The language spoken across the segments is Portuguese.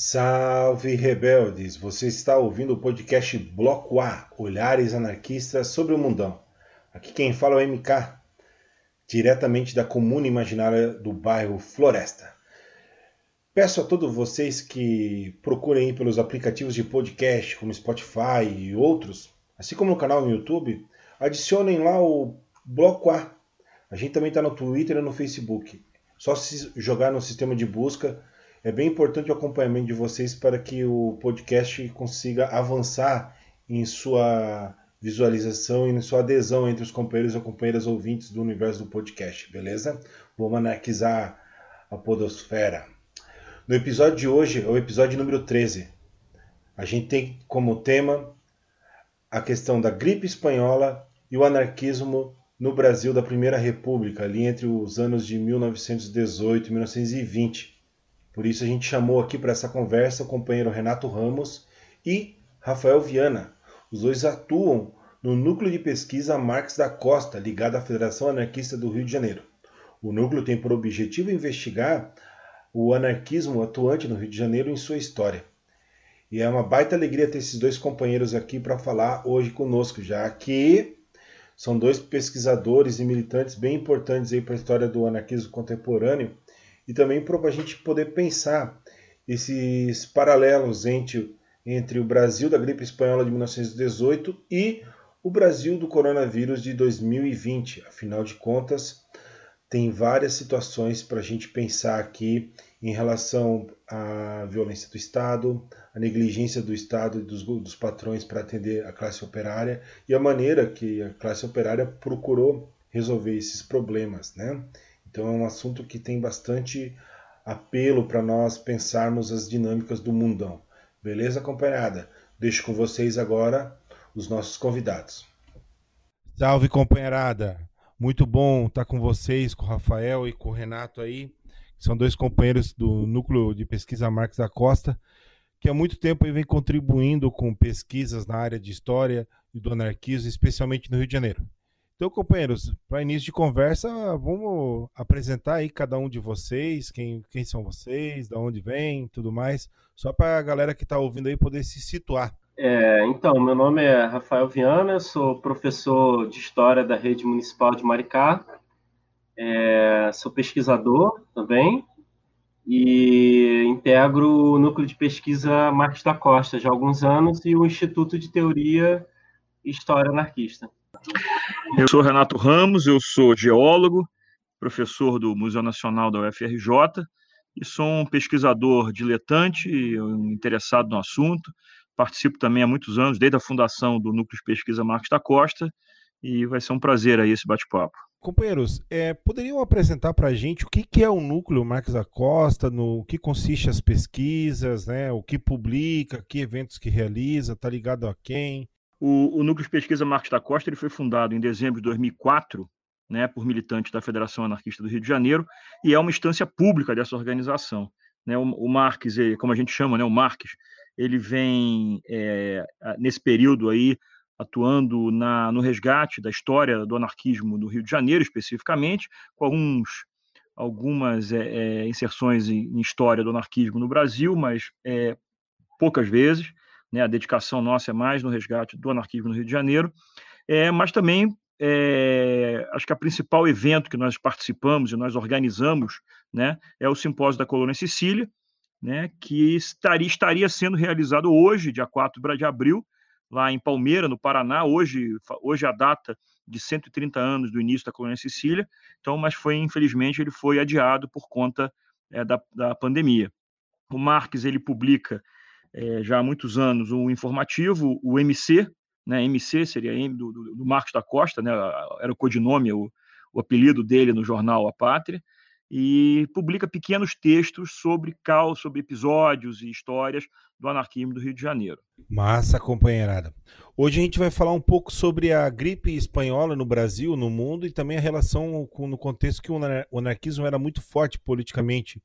Salve rebeldes! Você está ouvindo o podcast Bloco A Olhares Anarquistas sobre o Mundão. Aqui quem fala é o MK, diretamente da comuna imaginária do bairro Floresta. Peço a todos vocês que procurem pelos aplicativos de podcast como Spotify e outros, assim como no canal no YouTube, adicionem lá o Bloco A. A gente também está no Twitter e no Facebook. Só se jogar no sistema de busca é bem importante o acompanhamento de vocês para que o podcast consiga avançar em sua visualização e em sua adesão entre os companheiros e companheiras ouvintes do universo do podcast, beleza? Vamos anarquizar a podosfera. No episódio de hoje, é o episódio número 13. A gente tem como tema a questão da gripe espanhola e o anarquismo no Brasil da Primeira República, ali entre os anos de 1918 e 1920 por isso a gente chamou aqui para essa conversa o companheiro Renato Ramos e Rafael Viana. Os dois atuam no Núcleo de Pesquisa Marques da Costa, ligado à Federação Anarquista do Rio de Janeiro. O núcleo tem por objetivo investigar o anarquismo atuante no Rio de Janeiro em sua história. E é uma baita alegria ter esses dois companheiros aqui para falar hoje conosco, já que são dois pesquisadores e militantes bem importantes para a história do anarquismo contemporâneo e também para a gente poder pensar esses paralelos entre, entre o Brasil da gripe espanhola de 1918 e o Brasil do coronavírus de 2020. Afinal de contas, tem várias situações para a gente pensar aqui em relação à violência do Estado, a negligência do Estado e dos, dos patrões para atender a classe operária e a maneira que a classe operária procurou resolver esses problemas, né? Então é um assunto que tem bastante apelo para nós pensarmos as dinâmicas do mundão. Beleza, companheirada? Deixo com vocês agora os nossos convidados. Salve, companheirada! Muito bom estar com vocês, com o Rafael e com o Renato aí, são dois companheiros do Núcleo de Pesquisa Marques da Costa, que há muito tempo vem contribuindo com pesquisas na área de história e do anarquismo, especialmente no Rio de Janeiro. Então, companheiros, para início de conversa, vamos apresentar aí cada um de vocês, quem, quem são vocês, de onde vem, tudo mais, só para a galera que está ouvindo aí poder se situar. É, então, meu nome é Rafael Viana, sou professor de História da Rede Municipal de Maricá, é, sou pesquisador também e integro o Núcleo de Pesquisa Marcos da Costa já há alguns anos e o Instituto de Teoria e História Anarquista. Eu sou Renato Ramos, eu sou geólogo, professor do Museu Nacional da UFRJ e sou um pesquisador diletante, interessado no assunto. Participo também há muitos anos, desde a fundação do Núcleo de Pesquisa Marcos da Costa, e vai ser um prazer aí esse bate-papo. Companheiros, é, poderiam apresentar para a gente o que, que é o Núcleo Marcos da Costa, no que consiste as pesquisas, né, o que publica, que eventos que realiza, está ligado a quem? O, o, Núcleo de Pesquisa Marcos da Costa ele foi fundado em dezembro de 2004 né, por militantes da Federação Anarquista do Rio de Janeiro e é uma instância pública dessa organização. Né? O, o Marques, como a gente chama, né, o Marques, ele vem é, nesse período aí atuando na, no resgate da história do anarquismo no Rio de Janeiro, especificamente, com alguns, algumas é, é, inserções em, em, história do anarquismo no Brasil, mas é, poucas vezes né, a dedicação nossa é mais no resgate do anarquismo no Rio de Janeiro, é, mas também é, acho que o principal evento que nós participamos e nós organizamos né, é o Simpósio da Colônia Sicília, né, que estaria, estaria sendo realizado hoje, dia 4 de abril, lá em Palmeira, no Paraná, hoje, hoje é a data de 130 anos do início da Colônia Sicília, então, mas foi, infelizmente, ele foi adiado por conta é, da, da pandemia. O Marques, ele publica é, já há muitos anos um informativo, o MC, né, MC seria do, do, do Marcos da Costa, né, era o codinome, o, o apelido dele no jornal A Pátria, e publica pequenos textos sobre caos, sobre episódios e histórias do anarquismo do Rio de Janeiro. Massa, companheirada. Hoje a gente vai falar um pouco sobre a gripe espanhola no Brasil, no mundo, e também a relação com, no contexto que o anarquismo era muito forte politicamente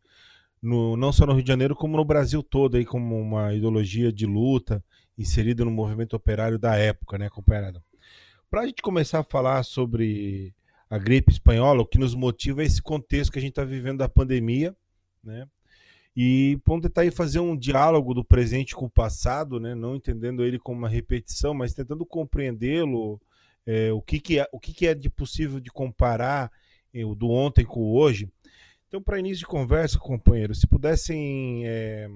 no, não só no Rio de Janeiro, como no Brasil todo, aí, como uma ideologia de luta inserida no movimento operário da época, né, companheirada? Para a gente começar a falar sobre a gripe espanhola, o que nos motiva é esse contexto que a gente está vivendo da pandemia, né? E vamos tentar aí fazer um diálogo do presente com o passado, né? não entendendo ele como uma repetição, mas tentando compreendê-lo, é, o, que, que, é, o que, que é de possível de comparar é, o do ontem com o hoje. Então, para início de conversa, companheiros, se pudessem é,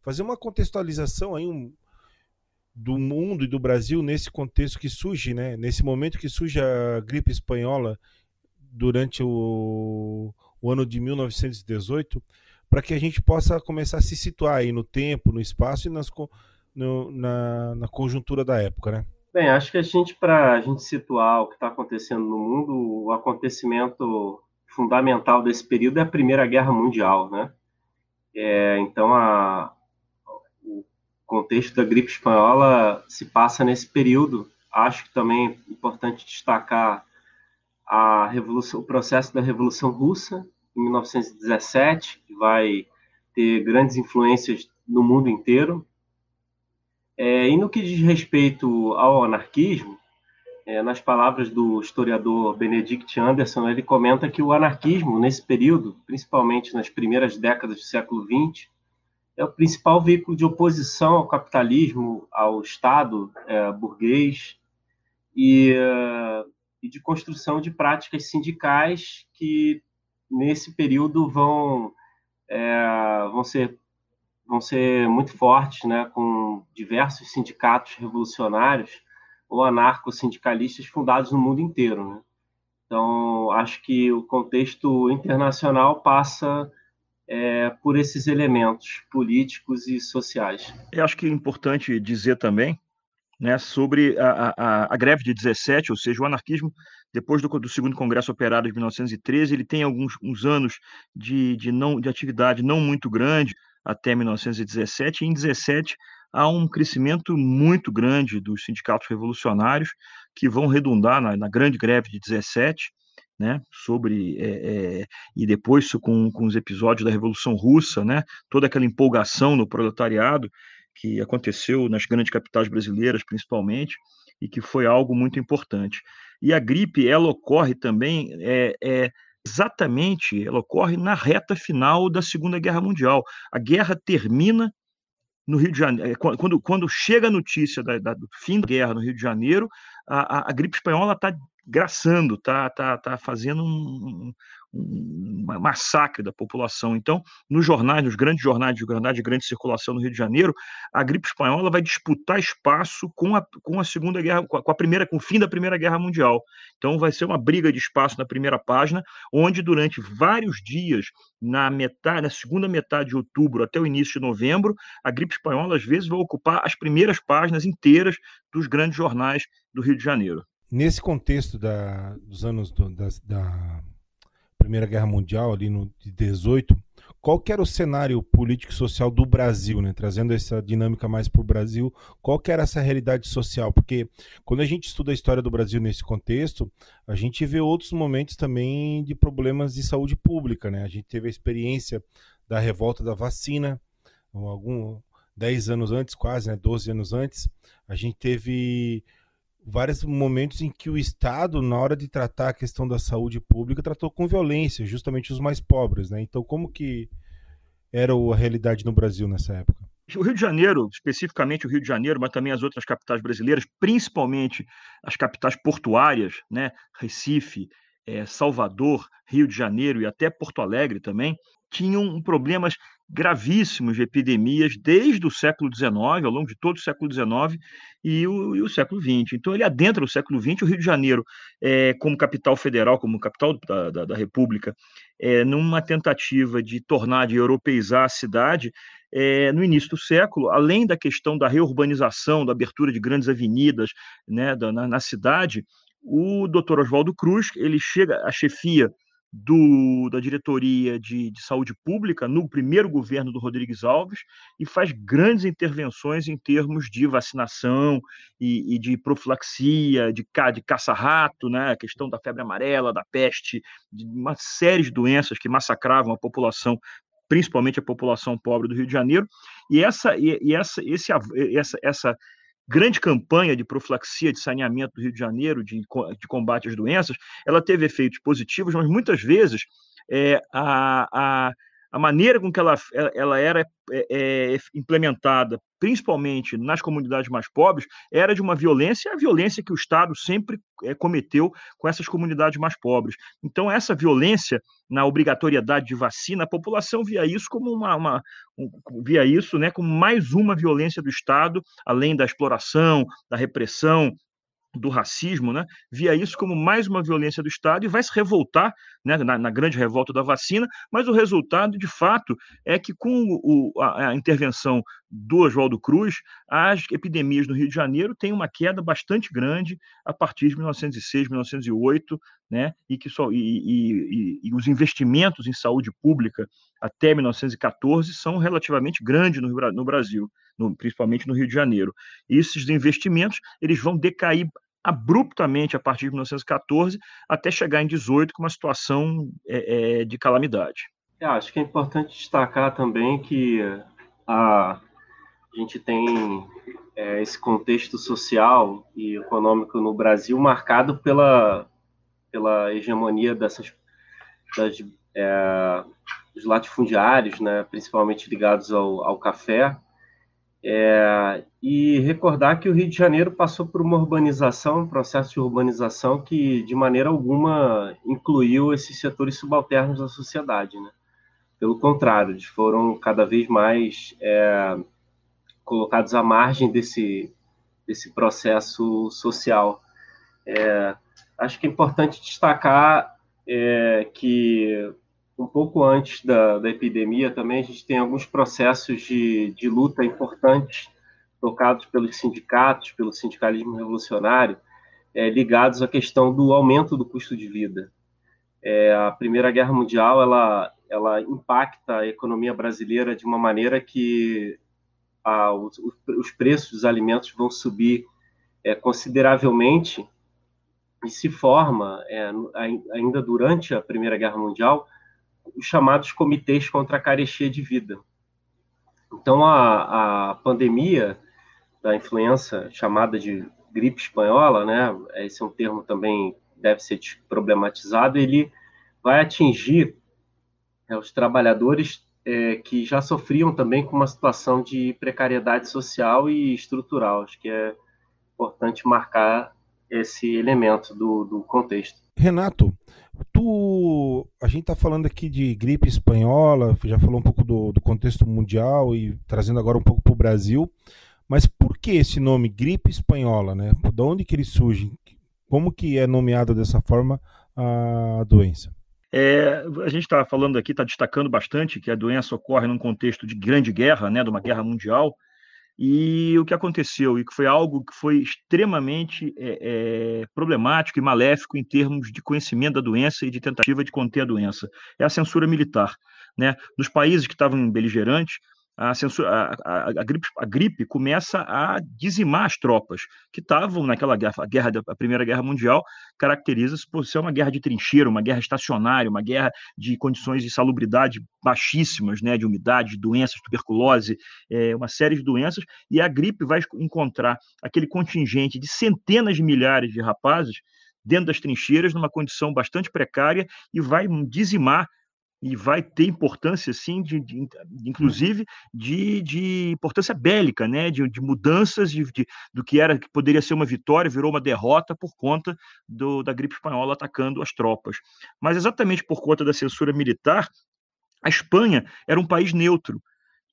fazer uma contextualização aí um, do mundo e do Brasil nesse contexto que surge, né? nesse momento que surge a gripe espanhola durante o, o ano de 1918, para que a gente possa começar a se situar aí no tempo, no espaço e nas, no, na, na conjuntura da época, né? Bem, acho que a gente, para a gente situar o que está acontecendo no mundo, o acontecimento fundamental desse período é a Primeira Guerra Mundial, né? É, então, a, o contexto da gripe espanhola se passa nesse período. Acho que também é importante destacar a revolução, o processo da Revolução Russa, em 1917, que vai ter grandes influências no mundo inteiro. É, e no que diz respeito ao anarquismo, é, nas palavras do historiador Benedict Anderson, ele comenta que o anarquismo, nesse período, principalmente nas primeiras décadas do século XX, é o principal veículo de oposição ao capitalismo, ao Estado é, burguês e, e de construção de práticas sindicais que, nesse período, vão, é, vão, ser, vão ser muito fortes, né, com diversos sindicatos revolucionários ou anarco-sindicalistas fundados no mundo inteiro. Né? Então, acho que o contexto internacional passa é, por esses elementos políticos e sociais. Eu acho que é importante dizer também né, sobre a, a, a, greve de 17, ou seja, o anarquismo, depois do, do, segundo Congresso Operário de 1913, ele tem alguns anos de, de, não, de atividade não muito grande, até 1917, e em 17 há um crescimento muito grande dos sindicatos revolucionários que vão redundar na, na grande greve de 17, né, sobre é, é, e depois com, com os episódios da Revolução Russa, né, toda aquela empolgação no proletariado que aconteceu nas grandes capitais brasileiras, principalmente, e que foi algo muito importante. E a gripe, ela ocorre também é, é exatamente, ela ocorre na reta final da Segunda Guerra Mundial. A guerra termina no Rio de Janeiro, é, quando, quando chega a notícia da, da, do fim da guerra no Rio de Janeiro, a, a, a gripe espanhola está graçando, está tá, tá fazendo um, um massacre da população. Então, nos jornais, nos grandes jornais de jornais de grande circulação no Rio de Janeiro, a gripe espanhola vai disputar espaço com a, com a Segunda Guerra, com a, primeira, com o fim da Primeira Guerra Mundial. Então, vai ser uma briga de espaço na primeira página, onde durante vários dias, na metade, na segunda metade de outubro até o início de novembro, a gripe espanhola às vezes vai ocupar as primeiras páginas inteiras dos grandes jornais do Rio de Janeiro. Nesse contexto da, dos anos do, da, da Primeira Guerra Mundial, ali no de 18, qual que era o cenário político e social do Brasil, né? trazendo essa dinâmica mais para o Brasil, qual que era essa realidade social? Porque quando a gente estuda a história do Brasil nesse contexto, a gente vê outros momentos também de problemas de saúde pública. Né? A gente teve a experiência da revolta da vacina, algum 10 anos antes, quase, né? 12 anos antes, a gente teve vários momentos em que o Estado, na hora de tratar a questão da saúde pública, tratou com violência, justamente os mais pobres, né? Então, como que era a realidade no Brasil nessa época? O Rio de Janeiro, especificamente o Rio de Janeiro, mas também as outras capitais brasileiras, principalmente as capitais portuárias, né? Recife, é, Salvador, Rio de Janeiro e até Porto Alegre também, tinham problemas gravíssimos de epidemias desde o século XIX, ao longo de todo o século XIX e o, e o século XX. Então, ele adentra o século XX, o Rio de Janeiro, é, como capital federal, como capital da, da, da República, é, numa tentativa de tornar, de europeizar a cidade, é, no início do século, além da questão da reurbanização, da abertura de grandes avenidas né, da, na, na cidade, o doutor Oswaldo Cruz, ele chega à chefia do, da diretoria de, de, saúde pública no primeiro governo do Rodrigues Alves e faz grandes intervenções em termos de vacinação e, e de profilaxia, de, de caça-rato, né, a questão da febre amarela, da peste, de uma série de doenças que massacravam a população principalmente a população pobre do Rio de Janeiro, e essa, e, essa, esse, essa, essa grande campanha de profilaxia, de saneamento do Rio de Janeiro, de, de combate às doenças, ela teve efeitos positivos, mas muitas vezes é, a, a, a maneira com que ela, ela era é, é, implementada, principalmente nas comunidades mais pobres, era de uma violência, a violência que o Estado sempre é, cometeu com essas comunidades mais pobres. Então, essa violência na obrigatoriedade de vacina, a população via isso como uma, uma um, via isso, né, como mais uma violência do Estado, além da exploração, da repressão, do racismo, né, via isso como mais uma violência do Estado e vai se revoltar né, na, na, grande revolta da vacina, mas o resultado, de fato, é que com o, a, a, intervenção do Oswaldo Cruz, as epidemias no Rio de Janeiro têm uma queda bastante grande a partir de 1906, 1908, né, e, que só, e, e, e os investimentos em saúde pública até 1914 são relativamente grandes no, no Brasil, no, principalmente no Rio de Janeiro. E esses investimentos eles vão decair abruptamente a partir de 1914 até chegar em 18 com uma situação é, é, de calamidade. É, acho que é importante destacar também que a, a gente tem é, esse contexto social e econômico no Brasil marcado pela, pela hegemonia dessas das, é, dos latifundiários, né, principalmente ligados ao, ao café, é, e recordar que o Rio de Janeiro passou por uma urbanização, um processo de urbanização que, de maneira alguma, incluiu esses setores subalternos da sociedade. Né? Pelo contrário, eles foram cada vez mais é, colocados à margem desse, desse processo social. É, acho que é importante destacar é, que um pouco antes da, da epidemia também, a gente tem alguns processos de, de luta importantes tocados pelos sindicatos, pelo sindicalismo revolucionário, é, ligados à questão do aumento do custo de vida. É, a Primeira Guerra Mundial ela, ela impacta a economia brasileira de uma maneira que os, os, preços dos alimentos vão subir é, consideravelmente e se forma, é, ainda durante a Primeira Guerra Mundial, os chamados comitês contra a carestia de vida. Então, a, a pandemia da influenza, chamada de gripe espanhola, né, esse é um termo também deve ser problematizado, ele vai atingir é, os trabalhadores é, que já sofriam também com uma situação de precariedade social e estrutural. Acho que é importante marcar esse elemento do, do contexto. Renato, Tu, a gente está falando aqui de gripe espanhola, já falou um pouco do, do contexto mundial e trazendo agora um pouco para o Brasil, mas por que esse nome gripe espanhola, né? De onde que ele surge? Como que é nomeada dessa forma a doença? É, a gente está falando aqui, está destacando bastante que a doença ocorre num contexto de grande guerra, né, de uma guerra mundial, e o que aconteceu, e que foi algo que foi extremamente é, é, problemático e maléfico em termos de conhecimento da doença e de tentativa de conter a doença, é a censura militar. Né? Nos países que estavam beligerantes, a, censura, a, a, a, gripe, a gripe começa a dizimar as tropas que estavam naquela guerra, a guerra da a Primeira Guerra Mundial caracteriza-se por ser uma guerra de trincheira, uma guerra estacionária, uma guerra de condições de salubridade baixíssimas, né, de umidade, de doenças, tuberculose, é, uma série de doenças, e a gripe vai encontrar aquele contingente de centenas de milhares de rapazes dentro das trincheiras, numa condição bastante precária, e vai dizimar e vai ter importância, sim, de, de inclusive de, de, importância bélica, né, de, de mudanças de, do que era que poderia ser uma vitória virou uma derrota por conta do, da gripe espanhola atacando as tropas. Mas exatamente por conta da censura militar, a Espanha era um país neutro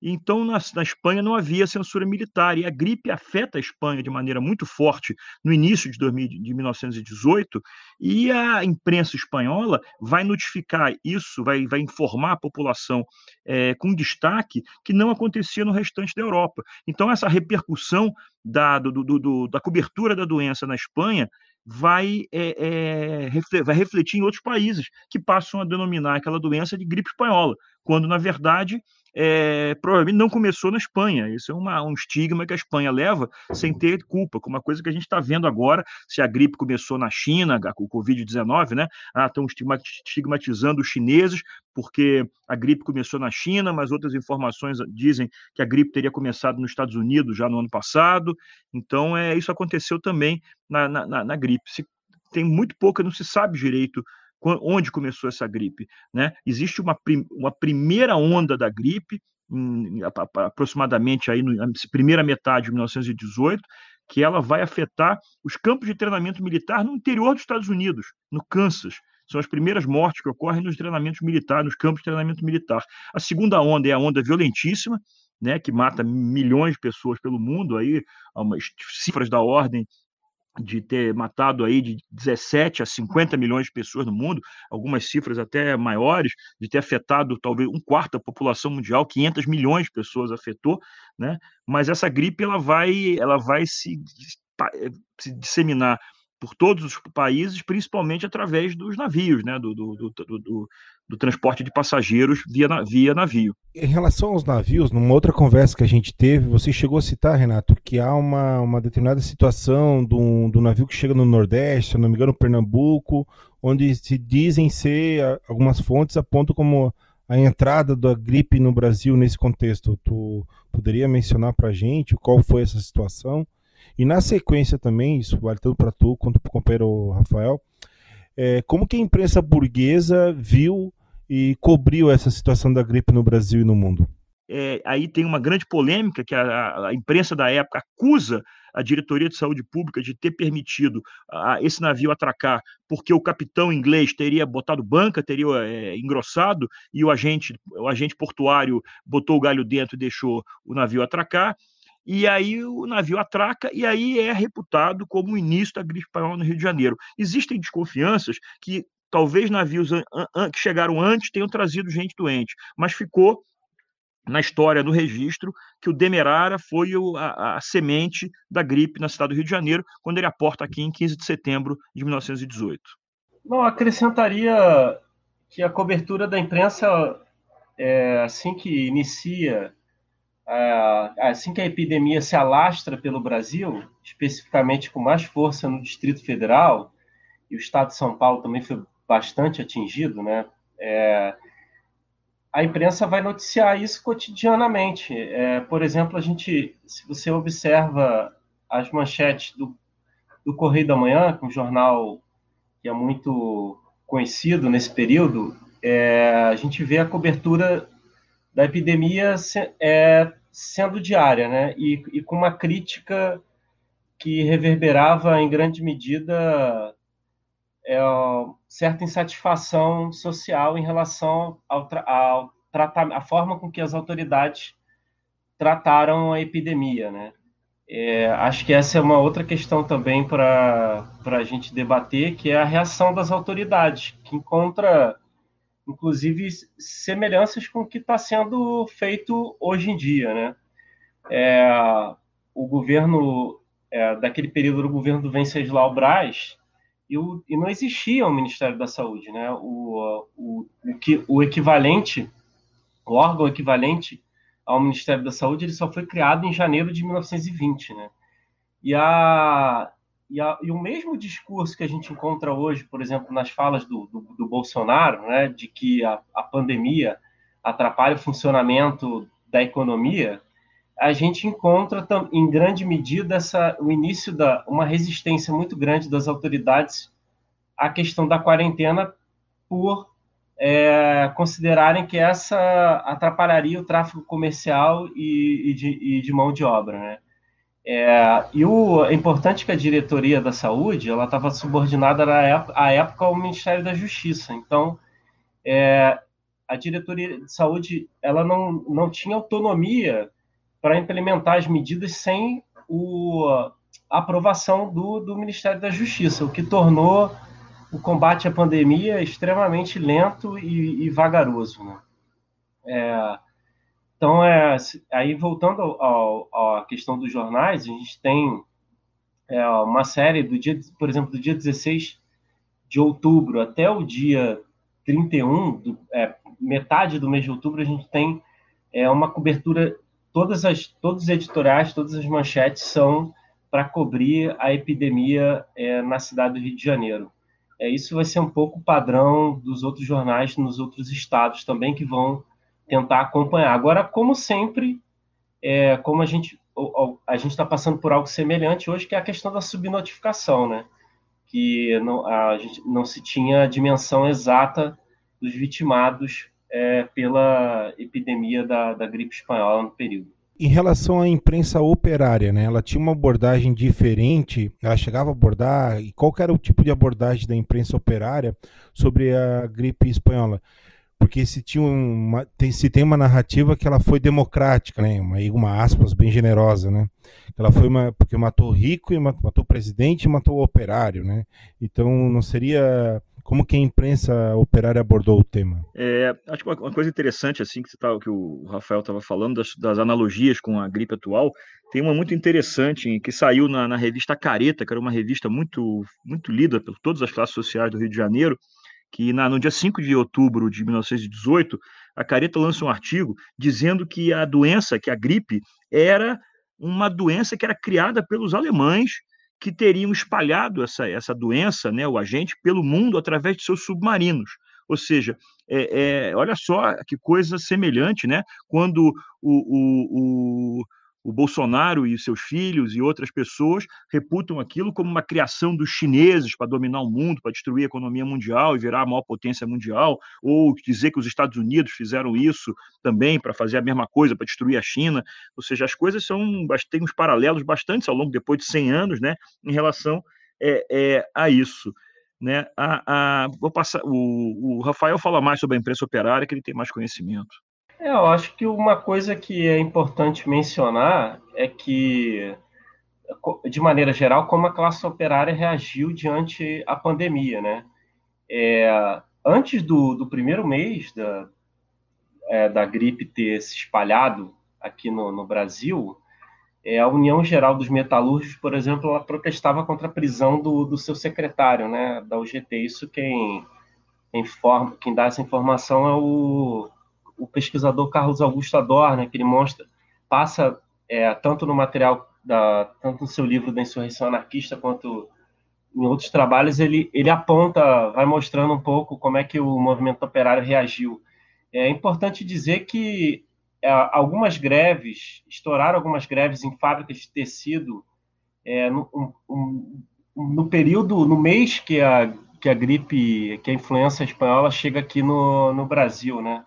então, na, na, Espanha não havia censura militar, e a gripe afeta a Espanha de maneira muito forte no início de, 2000, de 1918, e a imprensa espanhola vai notificar isso, vai, vai informar a população é, com destaque que não acontecia no restante da Europa. Então, essa repercussão da, do, do, do, da cobertura da doença na Espanha vai, é, é, vai refletir em outros países que passam a denominar aquela doença de gripe espanhola, quando, na verdade, é, provavelmente não começou na Espanha. Isso é uma, um estigma que a Espanha leva sem ter culpa, com uma coisa que a gente está vendo agora, se a gripe começou na China, o Covid-19, né? Ah, estão estigmatizando os chineses porque a gripe começou na China, mas outras informações dizem que a gripe teria começado nos Estados Unidos já no ano passado. Então, é, isso aconteceu também na, na, na gripe. Se, tem muito pouca, não se sabe direito onde começou essa gripe. Né? Existe uma, uma primeira onda da gripe, em, aproximadamente aí na primeira metade de 1918, que ela vai afetar os campos de treinamento militar no interior dos Estados Unidos, no Kansas. São as primeiras mortes que ocorrem nos treinamentos militares, nos campos de treinamento militar. A segunda onda é a onda violentíssima, né, que mata milhões de pessoas pelo mundo, aí umas cifras da ordem de ter matado aí de 17 a 50 milhões de pessoas no mundo, algumas cifras até maiores, de ter afetado talvez um quarto da população mundial, 500 milhões de pessoas afetou, né? Mas essa gripe ela vai, ela vai se, se disseminar por todos os países, principalmente através dos navios, né, do, do, do, do, transporte de passageiros via, via navio. Em relação aos navios, numa outra conversa que a gente teve, você chegou a citar, Renato, que há uma, uma determinada situação do, do navio que chega no Nordeste, se não me engano, Pernambuco, onde se dizem ser, algumas fontes apontam como a entrada da gripe no Brasil nesse contexto. Tu poderia mencionar para a gente qual foi essa situação? E na sequência também, isso vale tanto para tu quanto para o companheiro Rafael, é, como que a imprensa burguesa viu e cobriu essa situação da gripe no Brasil e no mundo? É, aí tem uma grande polêmica que a, a, imprensa da época acusa a diretoria de saúde pública de ter permitido a, esse navio atracar porque o capitão inglês teria botado banca, teria é, engrossado e o agente, o agente portuário botou o galho dentro e deixou o navio atracar e aí o navio atraca e aí é reputado como o início da gripe espanhola no Rio de Janeiro. Existem desconfianças que talvez navios que chegaram antes tenham trazido gente doente, mas ficou na história, no registro, que o Demerara foi o, a, a, semente da gripe na cidade do Rio de Janeiro, quando ele aporta aqui em 15 de setembro de 1918. Não, acrescentaria que a cobertura da imprensa, é, assim que inicia assim que a epidemia se alastra pelo Brasil, especificamente com mais força no Distrito Federal, e o estado de São Paulo também foi bastante atingido, né? É, a imprensa vai noticiar isso cotidianamente. É, por exemplo, a gente, se você observa as manchetes do, do Correio da Manhã, que é um jornal que é muito conhecido nesse período, é, a gente vê a cobertura da epidemia é, sendo diária, né? E, e, com uma crítica que reverberava em grande medida é, certa insatisfação social em relação ao, ao tratar, a forma com que as autoridades trataram a epidemia, né? É, acho que essa é uma outra questão também para a gente debater, que é a reação das autoridades, que encontra inclusive semelhanças com o que está sendo feito hoje em dia, né? É, o governo é, daquele período do governo do Venceslau Braz e, o, e, não existia o Ministério da Saúde, né? O, o, o, que, o equivalente, o órgão equivalente ao Ministério da Saúde, ele só foi criado em janeiro de 1920, né? E a, e, a, e, o mesmo discurso que a gente encontra hoje, por exemplo, nas falas do, do, do Bolsonaro, né, de que a, a, pandemia atrapalha o funcionamento da economia, a gente encontra em grande medida essa, o início da uma resistência muito grande das autoridades à questão da quarentena por é, considerarem que essa atrapalharia o tráfego comercial e, e, de, e de mão de obra, né? É, e o, é importante que a diretoria da saúde ela estava subordinada na época, à época ao Ministério da Justiça. Então, é, a diretoria de saúde ela não, não tinha autonomia para implementar as medidas sem o, a aprovação do, do Ministério da Justiça, o que tornou o combate à pandemia extremamente lento e, e vagaroso. Né? É, então, é, aí voltando à questão dos jornais, a gente tem é, uma série do dia, por exemplo, do dia 16 de outubro até o dia 31, do, é, metade do mês de outubro, a gente tem é, uma cobertura, todas as, todos os editoriais, todas as manchetes são para cobrir a epidemia é, na cidade do Rio de Janeiro. É, isso vai ser um pouco padrão dos outros jornais nos outros estados também, que vão tentar acompanhar. Agora, como sempre, é, como a gente a gente está passando por algo semelhante hoje, que é a questão da subnotificação, né? que não, a gente, não se tinha a dimensão exata dos vitimados é, pela epidemia da, da gripe espanhola no período. Em relação à imprensa operária, né, ela tinha uma abordagem diferente, ela chegava a abordar, e qual era o tipo de abordagem da imprensa operária sobre a gripe espanhola? Porque se, tinha uma, tem, se tem uma narrativa que ela foi democrática, né, uma, uma aspas bem generosa, né, ela foi uma, porque matou rico, e matou, o presidente e matou o operário, né, então não seria como que a imprensa operária abordou o tema? É, acho que uma, coisa interessante, assim, que, tá, que o Rafael estava falando, das, das, analogias com a gripe atual, tem uma muito interessante que saiu na, na, revista Careta, que era uma revista muito, muito lida por todas as classes sociais do Rio de Janeiro, que na, no dia 5 de outubro de 1918, a Careta lança um artigo dizendo que a doença, que a gripe, era uma doença que era criada pelos alemães que teriam espalhado essa, essa doença, né, o agente, pelo mundo através de seus submarinos. Ou seja, é, é, olha só que coisa semelhante, né? Quando o, o, o o Bolsonaro e seus filhos e outras pessoas reputam aquilo como uma criação dos chineses para dominar o mundo, para destruir a economia mundial e virar a maior potência mundial, ou dizer que os Estados Unidos fizeram isso também para fazer a mesma coisa, para destruir a China. Ou seja, as coisas são têm uns paralelos bastante ao longo depois de 100 anos, né, em relação é, é, a isso. Né? A, a, vou passar, o, o Rafael fala mais sobre a imprensa operária, que ele tem mais conhecimento. É, eu acho que uma coisa que é importante mencionar é que, de maneira geral, como a classe operária reagiu diante a pandemia, né? É, antes do, do, primeiro mês da, é, da gripe ter se espalhado aqui no, no Brasil, é, a União Geral dos Metalúrgicos, por exemplo, ela protestava contra a prisão do, do seu secretário, né, da UGT. Isso quem, informa, quem dá essa informação é o o pesquisador Carlos Augusto Adorno, que ele mostra, passa é, tanto no material, da, tanto no seu livro da Insurreição Anarquista, quanto em outros trabalhos, ele, ele aponta, vai mostrando um pouco como é que o movimento operário reagiu. É importante dizer que é, algumas greves, estouraram algumas greves em fábricas de tecido é, no, um, no período, no mês que a, que a gripe, que a influenza espanhola chega aqui no, no Brasil, né?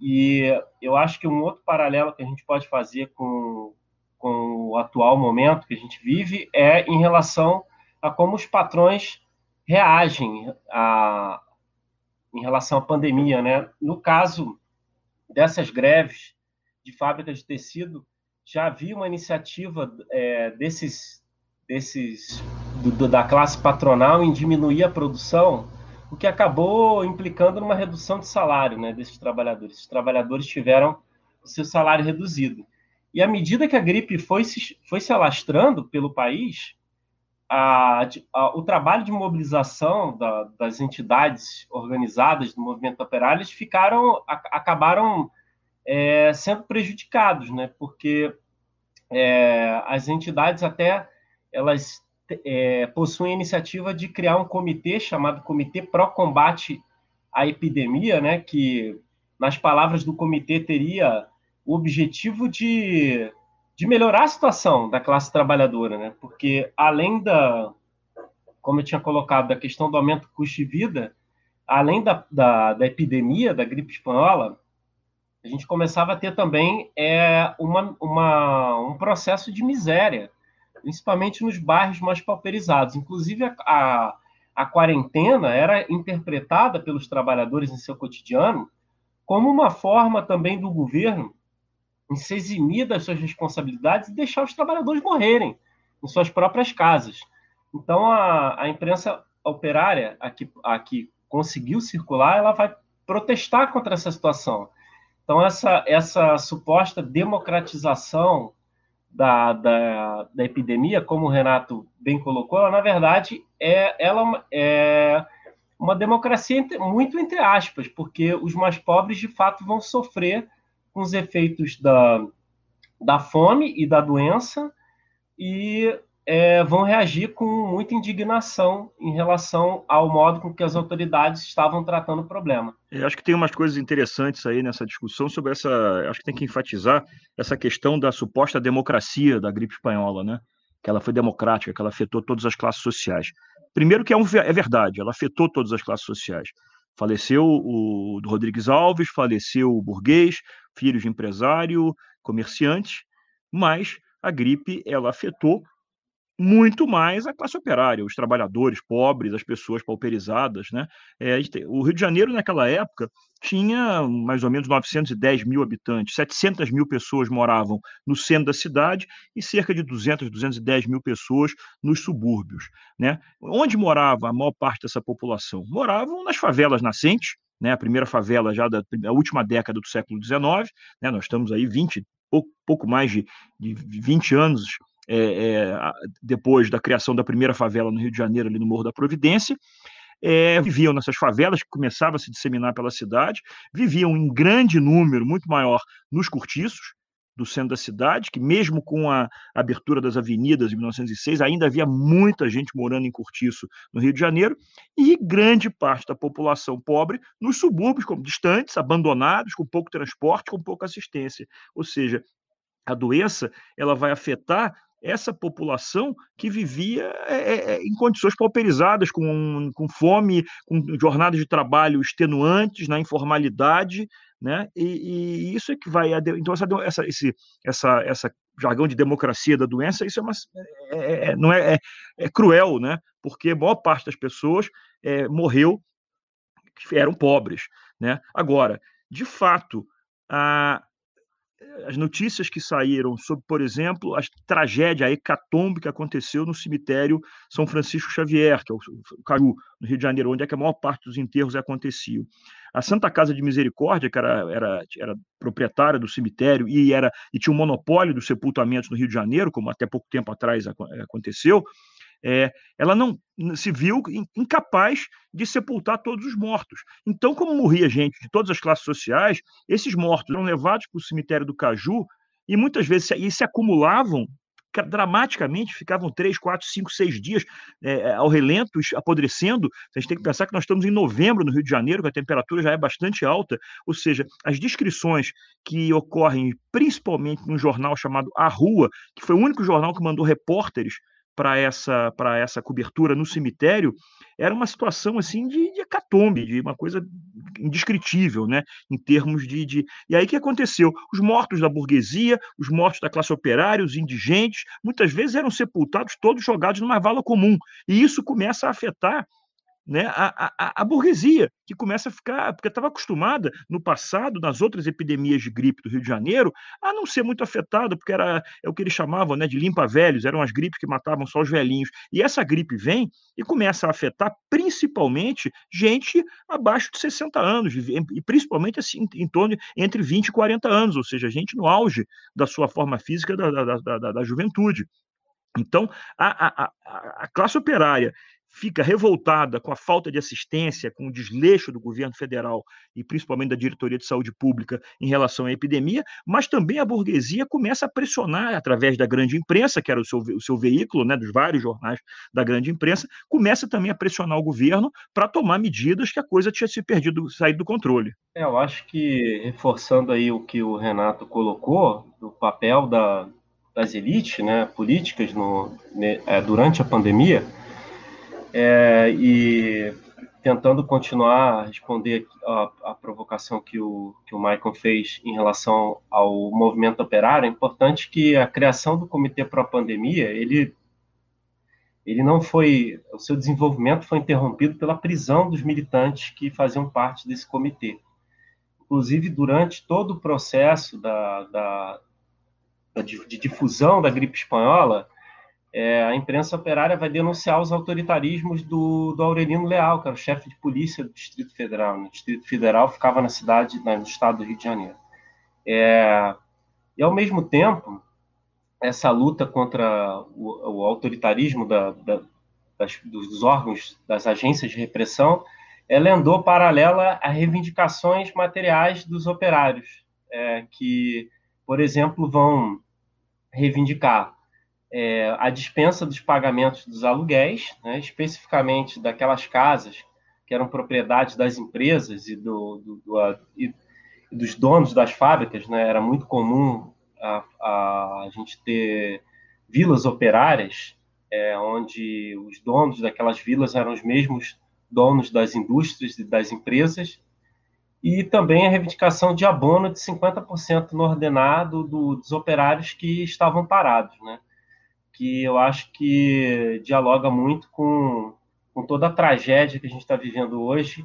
E eu acho que um outro paralelo que a gente pode fazer com, com o atual momento que a gente vive é em relação a como os patrões reagem a, em relação à pandemia. Né? No caso dessas greves de fábricas de tecido, já havia uma iniciativa é, desses, desses do, da classe patronal em diminuir a produção o que acabou implicando numa redução de salário né, desses trabalhadores. Os trabalhadores tiveram o seu salário reduzido. E à medida que a gripe foi se, foi se alastrando pelo país, a, a, o trabalho de mobilização da, das entidades organizadas do movimento operário eles ficaram, a, acabaram é, sendo prejudicados, né? porque é, as entidades até elas é, possui a iniciativa de criar um comitê chamado Comitê Pro Combate à Epidemia, né, que, nas palavras do comitê, teria o objetivo de, de melhorar a situação da classe trabalhadora, né, porque além da, como eu tinha colocado, da questão do aumento do custo de vida, além da, da, da epidemia da gripe espanhola, a gente começava a ter também é, uma, uma, um processo de miséria principalmente nos bairros mais pauperizados. Inclusive, a, a, a quarentena era interpretada pelos trabalhadores em seu cotidiano como uma forma também do governo em se eximir das suas responsabilidades e deixar os trabalhadores morrerem em suas próprias casas. Então, a, a imprensa operária, a que, a que conseguiu circular, ela vai protestar contra essa situação. Então, essa, essa suposta democratização da, da, da epidemia, como o Renato bem colocou, ela, na verdade, é, ela é uma democracia muito entre aspas, porque os mais pobres, de fato, vão sofrer com os efeitos da, da fome e da doença e é, vão reagir com muita indignação em relação ao modo com que as autoridades estavam tratando o problema. Eu acho que tem umas coisas interessantes aí nessa discussão sobre essa. Acho que tem que enfatizar essa questão da suposta democracia da gripe espanhola, né? Que ela foi democrática, que ela afetou todas as classes sociais. primeiro que é, um, é verdade, ela afetou todas as classes sociais. Faleceu o Rodrigues Alves, faleceu o burguês, filhos de empresário, comerciantes, mas a gripe ela afetou muito mais a classe operária, os trabalhadores pobres, as pessoas pauperizadas. Né? É, o Rio de Janeiro, naquela época, tinha mais ou menos 910 mil habitantes, 700 mil pessoas moravam no centro da cidade e cerca de 200, 210 mil pessoas nos subúrbios. Né? Onde morava a maior parte dessa população? Moravam nas favelas nascentes, né, a primeira favela já da última década do século XIX, né, nós estamos aí 20, pouco, pouco mais de, de 20 anos é, é, depois da criação da primeira favela no Rio de Janeiro, ali no Morro da Providência, é, viviam nessas favelas que começavam a se disseminar pela cidade, viviam em grande número, muito maior, nos cortiços do centro da cidade, que mesmo com a abertura das avenidas em 1906, ainda havia muita gente morando em cortiço no Rio de Janeiro, e grande parte da população pobre nos subúrbios, como distantes, abandonados, com pouco transporte, com pouca assistência. Ou seja, a doença ela vai afetar essa população que vivia é, é, em condições pauperizadas, com, com fome, com jornadas de trabalho extenuantes, na informalidade, né? E, e isso é que vai então essa essa esse essa essa jargão de democracia da doença isso é uma é, é, não é, é, é, cruel, né? Porque a maior parte das pessoas é, morreu eram pobres, né? Agora, de fato, a as notícias que saíram sobre, por exemplo, a tragédia, a hecatombe que aconteceu no cemitério São Francisco Xavier, que é o Caju, no Rio de Janeiro, onde é que a maior parte dos enterros aconteciam. A Santa Casa de Misericórdia, que era, era, era proprietária do cemitério e, era, e tinha um monopólio dos sepultamentos no Rio de Janeiro, como até pouco tempo atrás aconteceu, é, ela não se viu incapaz de sepultar todos os mortos. Então, como morria gente de todas as classes sociais, esses mortos eram levados para o cemitério do Caju e muitas vezes e se acumulavam dramaticamente, ficavam três, quatro, cinco, seis dias é, ao relento, apodrecendo. A gente tem que pensar que nós estamos em novembro no Rio de Janeiro, que a temperatura já é bastante alta, ou seja, as descrições que ocorrem principalmente num jornal chamado A Rua, que foi o único jornal que mandou repórteres para essa para essa cobertura no cemitério era uma situação assim de, de hecatombe, de uma coisa indescritível, né, em termos de, de... E aí que aconteceu? Os mortos da burguesia, os mortos da classe operária, os indigentes, muitas vezes eram sepultados todos jogados numa vala comum. E isso começa a afetar né, a, a, a, burguesia, que começa a ficar, porque estava acostumada no passado, nas outras epidemias de gripe do Rio de Janeiro, a não ser muito afetada, porque era é o que eles chamavam né, de limpa-velhos, eram as gripes que matavam só os velhinhos. E essa gripe vem e começa a afetar principalmente gente abaixo de 60 anos, e principalmente assim, em torno de, entre 20 e 40 anos, ou seja, gente no auge da sua forma física da, da, da, da juventude. Então, a, a, a, classe operária fica revoltada com a falta de assistência, com o desleixo do governo federal e principalmente da diretoria de saúde pública em relação à epidemia, mas também a burguesia começa a pressionar através da grande imprensa, que era o seu, o seu veículo, né, dos vários jornais da grande imprensa, começa também a pressionar o governo para tomar medidas que a coisa tinha se perdido, saído do controle. É, eu acho que reforçando aí o que o Renato colocou, do papel da, das elites, né, políticas no, né, durante a pandemia, é, e tentando continuar a responder a, a, provocação que o, que o Michael fez em relação ao movimento operário, é importante que a criação do Comitê Pró-Pandemia, ele, ele não foi, o seu desenvolvimento foi interrompido pela prisão dos militantes que faziam parte desse comitê. Inclusive, durante todo o processo da, da, de difusão da gripe espanhola, é, a imprensa operária vai denunciar os autoritarismos do, do Aurelino Leal, que era o chefe de polícia do Distrito Federal. O Distrito Federal ficava na cidade, no estado do Rio de Janeiro. É, e, ao mesmo tempo, essa luta contra o, o autoritarismo da, da, das, dos órgãos, das agências de repressão, ela andou paralela a reivindicações materiais dos operários, é, que, por exemplo, vão reivindicar é, a dispensa dos pagamentos dos aluguéis, né, especificamente daquelas casas que eram propriedade das empresas e, do, do, do a, e, dos donos das fábricas. Né, era muito comum a, a, a gente ter vilas operárias é, onde os donos daquelas vilas eram os mesmos donos das indústrias e das empresas, e também a reivindicação de abono de 50% no ordenado do, dos operários que estavam parados, né? que eu acho que dialoga muito com, com toda a tragédia que a gente está vivendo hoje,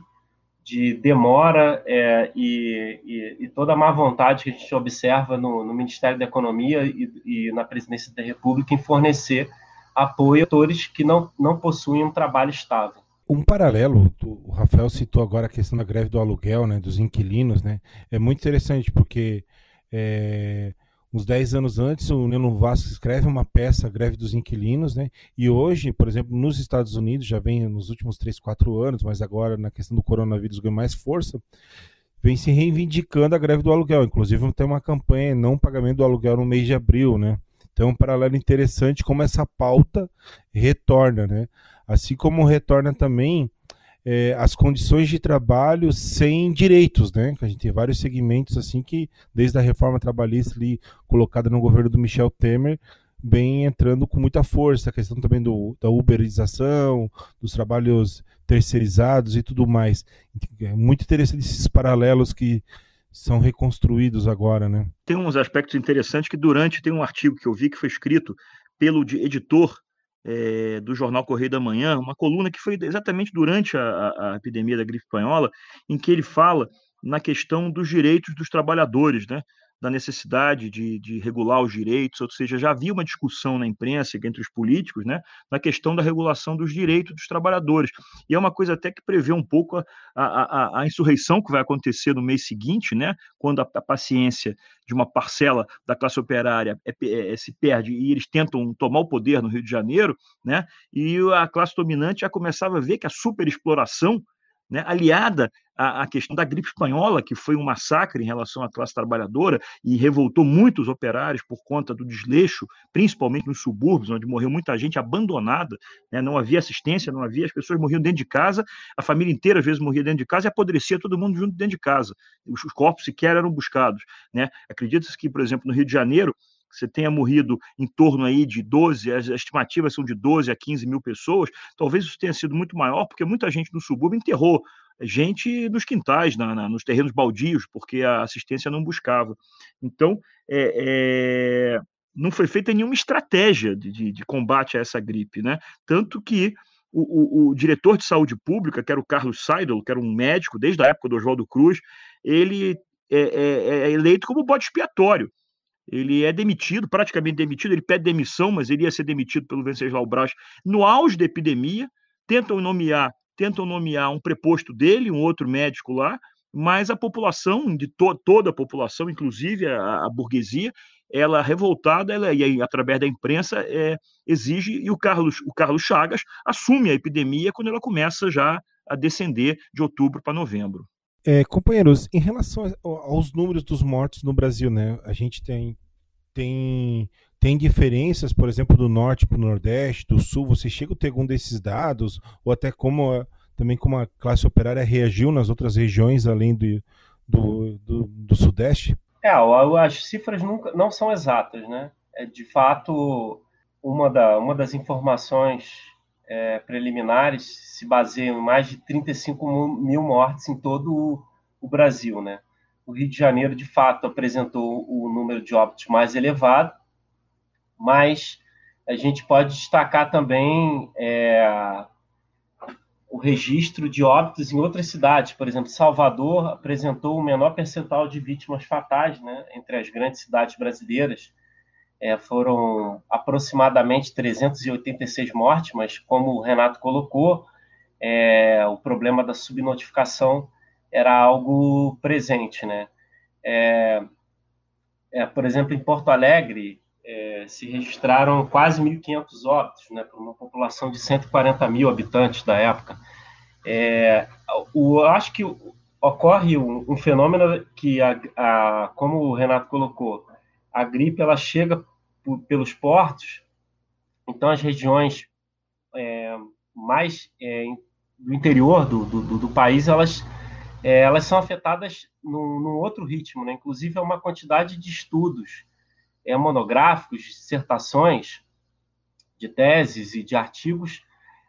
de demora é, e, e, e, toda a má vontade que a gente observa no, no Ministério da Economia e, e, na Presidência da República em fornecer apoio a atores que não, não possuem um trabalho estável. Um paralelo, o Rafael citou agora a questão da greve do aluguel, né, dos inquilinos, né, é muito interessante porque é, uns 10 anos antes, o Nilo Vasco escreve uma peça, Greve dos Inquilinos, né? E hoje, por exemplo, nos Estados Unidos, já vem nos últimos 3, 4 anos, mas agora na questão do coronavírus ganha mais força, vem se reivindicando a greve do aluguel. Inclusive, tem uma campanha não pagamento do aluguel no mês de abril, né? Então, é um paralelo interessante como essa pauta retorna, né? Assim como retorna também é, as condições de trabalho sem direitos, né? A gente tem vários segmentos assim que, desde a reforma trabalhista ali colocada no governo do Michel Temer, vem entrando com muita força, a questão também do, da uberização, dos trabalhos terceirizados e tudo mais. É muito interessante esses paralelos que são reconstruídos agora, né? Tem uns aspectos interessantes que durante tem um artigo que eu vi que foi escrito pelo editor é, do jornal Correio da Manhã, uma coluna que foi exatamente durante a, a, epidemia da gripe espanhola, em que ele fala na questão dos direitos dos trabalhadores, né? Da necessidade de, de, regular os direitos, ou seja, já havia uma discussão na imprensa entre os políticos, né, na questão da regulação dos direitos dos trabalhadores. E é uma coisa até que prevê um pouco a, a, a insurreição que vai acontecer no mês seguinte, né, quando a, a paciência de uma parcela da classe operária é, é, é, se perde e eles tentam tomar o poder no Rio de Janeiro, né, e a classe dominante já começava a ver que a superexploração né, aliada à, à, questão da gripe espanhola, que foi um massacre em relação à classe trabalhadora e revoltou muitos operários por conta do desleixo, principalmente nos subúrbios, onde morreu muita gente abandonada, né, não havia assistência, não havia, as pessoas morriam dentro de casa, a família inteira às vezes morria dentro de casa e apodrecia todo mundo junto dentro de casa. Os, os corpos sequer eram buscados. Né? Acredita-se que, por exemplo, no Rio de Janeiro, você tenha morrido em torno aí de 12, as estimativas são de 12 a 15 mil pessoas, talvez isso tenha sido muito maior, porque muita gente no subúrbio enterrou gente nos quintais, na, na, nos terrenos baldios, porque a assistência não buscava. Então, é, é, não foi feita nenhuma estratégia de, de, de, combate a essa gripe, né? Tanto que o, o, o, diretor de saúde pública, que era o Carlos Seidel, que era um médico desde a época do Oswaldo Cruz, ele é, é, é eleito como bode expiatório ele é demitido, praticamente demitido, ele pede demissão, mas ele ia ser demitido pelo Venceslau Braz no auge da epidemia, tentam nomear, tentam nomear um preposto dele, um outro médico lá, mas a população, de to toda a população, inclusive a, a burguesia, ela revoltada, ela, e aí, através da imprensa, é, exige, e o Carlos, o Carlos Chagas assume a epidemia quando ela começa já a descender de outubro para novembro. É, companheiros, em relação aos números dos mortos no Brasil, né? A gente tem tem tem diferenças, por exemplo, do norte para o nordeste, do sul. Você chega a ter algum desses dados ou até como também como a classe operária reagiu nas outras regiões além do, do, do, do sudeste? É, as cifras nunca não são exatas, né? É de fato uma, da, uma das informações é, preliminares se baseiam em mais de 35 mil mortes em todo o, o Brasil, né? O Rio de Janeiro, de fato, apresentou o número de óbitos mais elevado, mas a gente pode destacar também é, o registro de óbitos em outras cidades. Por exemplo, Salvador apresentou o menor percentual de vítimas fatais né, entre as grandes cidades brasileiras é, foram aproximadamente 386 mortes, mas como o Renato colocou, é, o problema da subnotificação era algo presente, né? É, é por exemplo, em Porto Alegre é, se registraram quase 1.500 óbitos, né, por uma população de 140 mil habitantes da época. É, o, acho que ocorre um, um fenômeno que, a, a, como o Renato colocou, a gripe ela chega pelos portos, então as regiões é, mais é, do interior do, do, do país, elas, é, elas são afetadas num, num, outro ritmo, né? inclusive é uma quantidade de estudos é, monográficos, dissertações, de teses e de artigos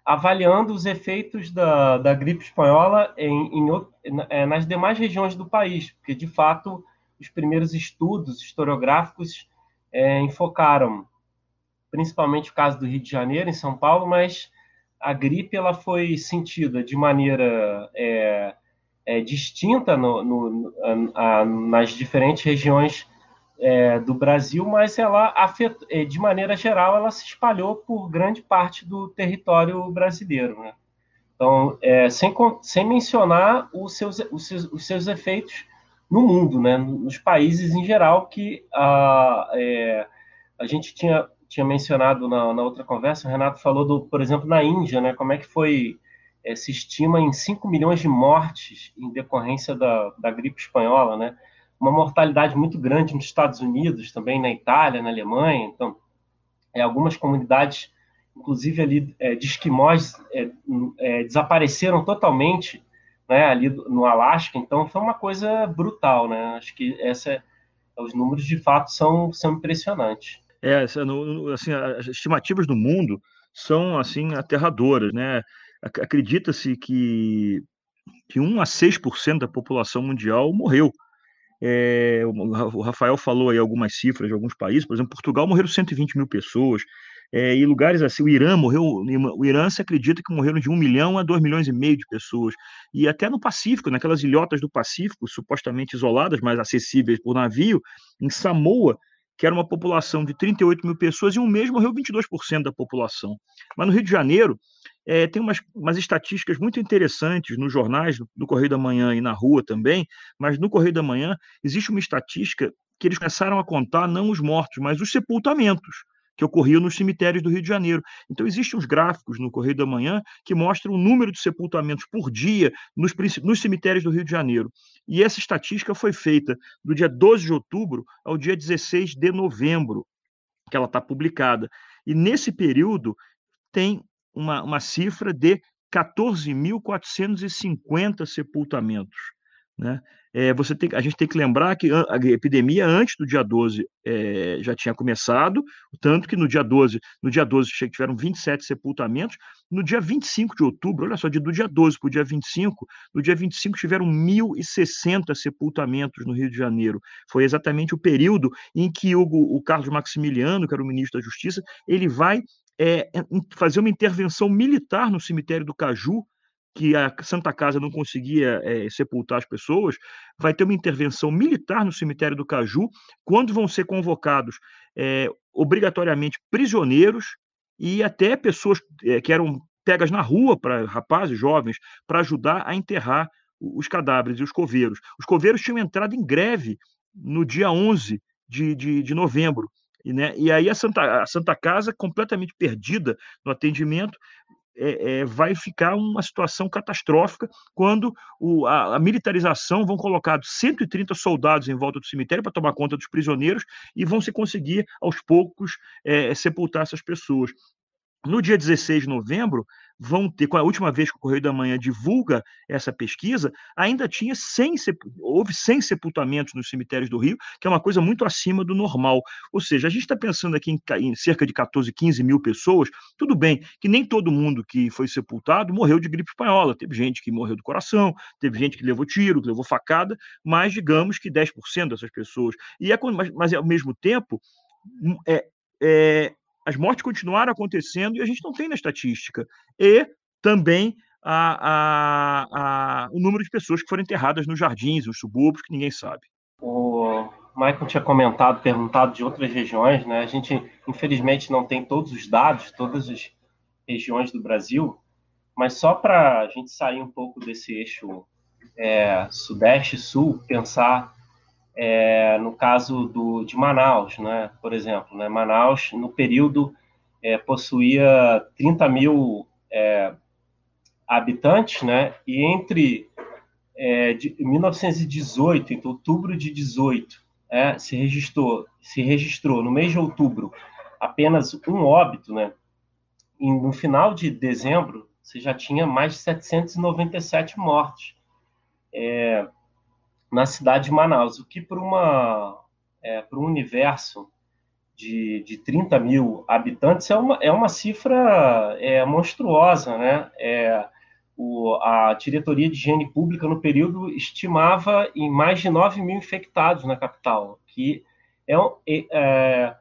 avaliando os efeitos da, da gripe espanhola em, em, é, nas demais regiões do país, porque, de fato, os primeiros estudos historiográficos é, enfocaram principalmente o caso do Rio de Janeiro, em São Paulo, mas a gripe ela foi sentida de maneira é, é, distinta no, no, a, nas diferentes regiões é, do Brasil, mas ela é, de maneira geral ela se espalhou por grande parte do território brasileiro. Né? Então, é, sem, sem mencionar os seus, os seus, os seus efeitos no mundo, né? nos países em geral, que a, é, a gente tinha, tinha mencionado na, na, outra conversa, o Renato falou, do, por exemplo, na Índia, né? como é que foi, é, se estima em 5 milhões de mortes em decorrência da, da gripe espanhola, né? uma mortalidade muito grande nos Estados Unidos, também na Itália, na Alemanha. Então, é, algumas comunidades, inclusive ali é, de esquimós, é, é, desapareceram totalmente né, ali no Alasca. Então, foi uma coisa brutal. Né? Acho que essa, os números, de fato, são, são impressionantes. É, assim, as estimativas do mundo são assim aterradoras, né? Acredita-se que, que 1 a 6% da população mundial morreu é, o Rafael falou aí algumas cifras de alguns países, por exemplo, Portugal morreram 120 mil pessoas, é, e lugares assim, o Irã morreu, o Irã se acredita que morreram de 1 milhão a 2 milhões e meio de pessoas, e até no Pacífico, naquelas ilhotas do Pacífico, supostamente isoladas, mas acessíveis por navio, em Samoa, que era uma população de 38 mil pessoas, e um mês morreu 22% da população. Mas no Rio de Janeiro, é, tem umas, umas estatísticas muito interessantes nos jornais, no Correio da Manhã e na rua também, mas no Correio da Manhã existe uma estatística que eles começaram a contar não os mortos, mas os sepultamentos que ocorriam nos cemitérios do Rio de Janeiro. Então, existem uns gráficos no Correio da Manhã que mostram o número de sepultamentos por dia nos, nos cemitérios do Rio de Janeiro. E essa estatística foi feita do dia 12 de outubro ao dia 16 de novembro, que ela está publicada. E nesse período tem uma, uma cifra de 14.450 sepultamentos. Né? É, você tem, a gente tem que lembrar que a, epidemia antes do dia 12 é, já tinha começado, tanto que no dia 12, no dia 12 tiveram 27 sepultamentos, no dia 25 de outubro, olha só, do dia 12 para o dia 25, no dia 25 tiveram 1.060 sepultamentos no Rio de Janeiro. Foi exatamente o período em que o, o Carlos Maximiliano, que era o ministro da Justiça, ele vai é, fazer uma intervenção militar no cemitério do Caju, que a Santa Casa não conseguia é, sepultar as pessoas, vai ter uma intervenção militar no cemitério do Caju, quando vão ser convocados é, obrigatoriamente prisioneiros e até pessoas é, que eram pegas na rua para rapazes jovens para ajudar a enterrar os cadáveres e os coveiros. Os coveiros tinham entrado em greve no dia 11 de, de, de novembro e, né, e aí a Santa, a Santa Casa, completamente perdida no atendimento, é, é, vai ficar uma situação catastrófica quando o, a, a, militarização vão colocar 130 soldados em volta do cemitério para tomar conta dos prisioneiros e vão se conseguir, aos poucos, é, sepultar essas pessoas. No dia 16 de novembro, vão ter, com a última vez que o Correio da Manhã divulga essa pesquisa, ainda tinha 100, houve 100 sepultamentos nos cemitérios do Rio, que é uma coisa muito acima do normal. Ou seja, a gente está pensando aqui em, em, cerca de 14, 15 mil pessoas, tudo bem que nem todo mundo que foi sepultado morreu de gripe espanhola, teve gente que morreu do coração, teve gente que levou tiro, que levou facada, mas digamos que 10% dessas pessoas. E é, mas, mas ao mesmo tempo, hum, é, é, as mortes continuaram acontecendo e a gente não tem na estatística. E também a, a, a, o número de pessoas que foram enterradas nos jardins, nos subúrbios, que ninguém sabe. O Michael tinha comentado, perguntado de outras regiões, né? A gente, infelizmente, não tem todos os dados, todas as regiões do Brasil, mas só para a gente sair um pouco desse eixo é, sudeste-sul, pensar é, no caso do, de Manaus, né, por exemplo. Né, Manaus, no período, é, possuía 30 mil é, habitantes, né, e entre é, de 1918, então outubro de 18, é, se registrou, se registrou no mês de outubro apenas um óbito, né, e no final de dezembro você já tinha mais de 797 mortes. É, na cidade de Manaus, o que para uma é, para um universo de, de 30 mil habitantes é uma, é uma cifra é, monstruosa, né? É, o, a Diretoria de Higiene Pública, no período, estimava em mais de 9 mil infectados na capital, que é, é,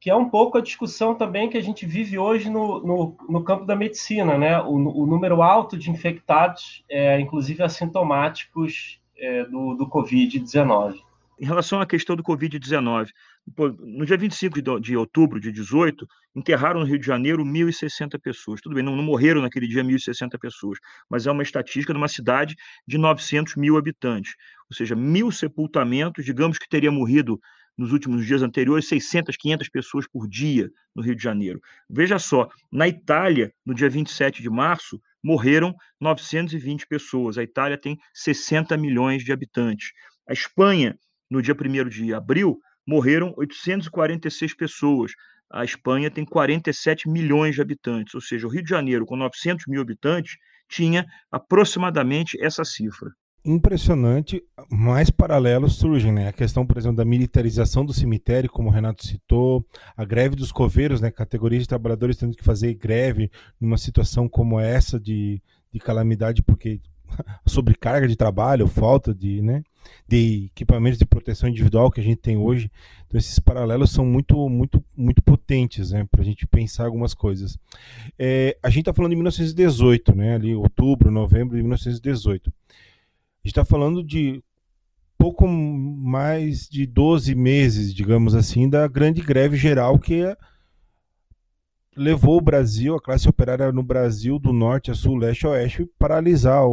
que é um pouco a discussão também que a gente vive hoje no, no, no campo da medicina, né? O, o, número alto de infectados, é, inclusive assintomáticos, é, do, do Covid-19. Em relação à questão do Covid-19, no dia 25 de, de outubro de 18, enterraram no Rio de Janeiro 1.060 pessoas. Tudo bem, não, não, morreram naquele dia 1.060 pessoas, mas é uma estatística de uma cidade de 900 mil habitantes. Ou seja, mil sepultamentos, digamos que teria morrido nos últimos dias anteriores 600, 500 pessoas por dia no Rio de Janeiro. Veja só, na Itália, no dia 27 de março, morreram 920 pessoas. A Itália tem 60 milhões de habitantes. A Espanha, no dia 1 de abril, morreram 846 pessoas. A Espanha tem 47 milhões de habitantes, ou seja, o Rio de Janeiro, com 900 mil habitantes, tinha aproximadamente essa cifra. Impressionante, mais paralelos surgem, né? A questão, por exemplo, da militarização do cemitério, como o Renato citou, a greve dos coveiros, né? Categoria de trabalhadores tendo que fazer greve numa situação como essa de, de calamidade, porque sobrecarga de trabalho, falta de, né, de equipamentos de proteção individual que a gente tem hoje. Então esses paralelos são muito, muito, muito potentes, né, para a gente pensar algumas coisas. É, a gente está falando de 1918, né, ali outubro, novembro de 1918. A gente está falando de pouco mais de 12 meses, digamos assim, da grande greve geral que é levou o Brasil, a classe operária no Brasil, do norte a sul, leste a oeste, paralisar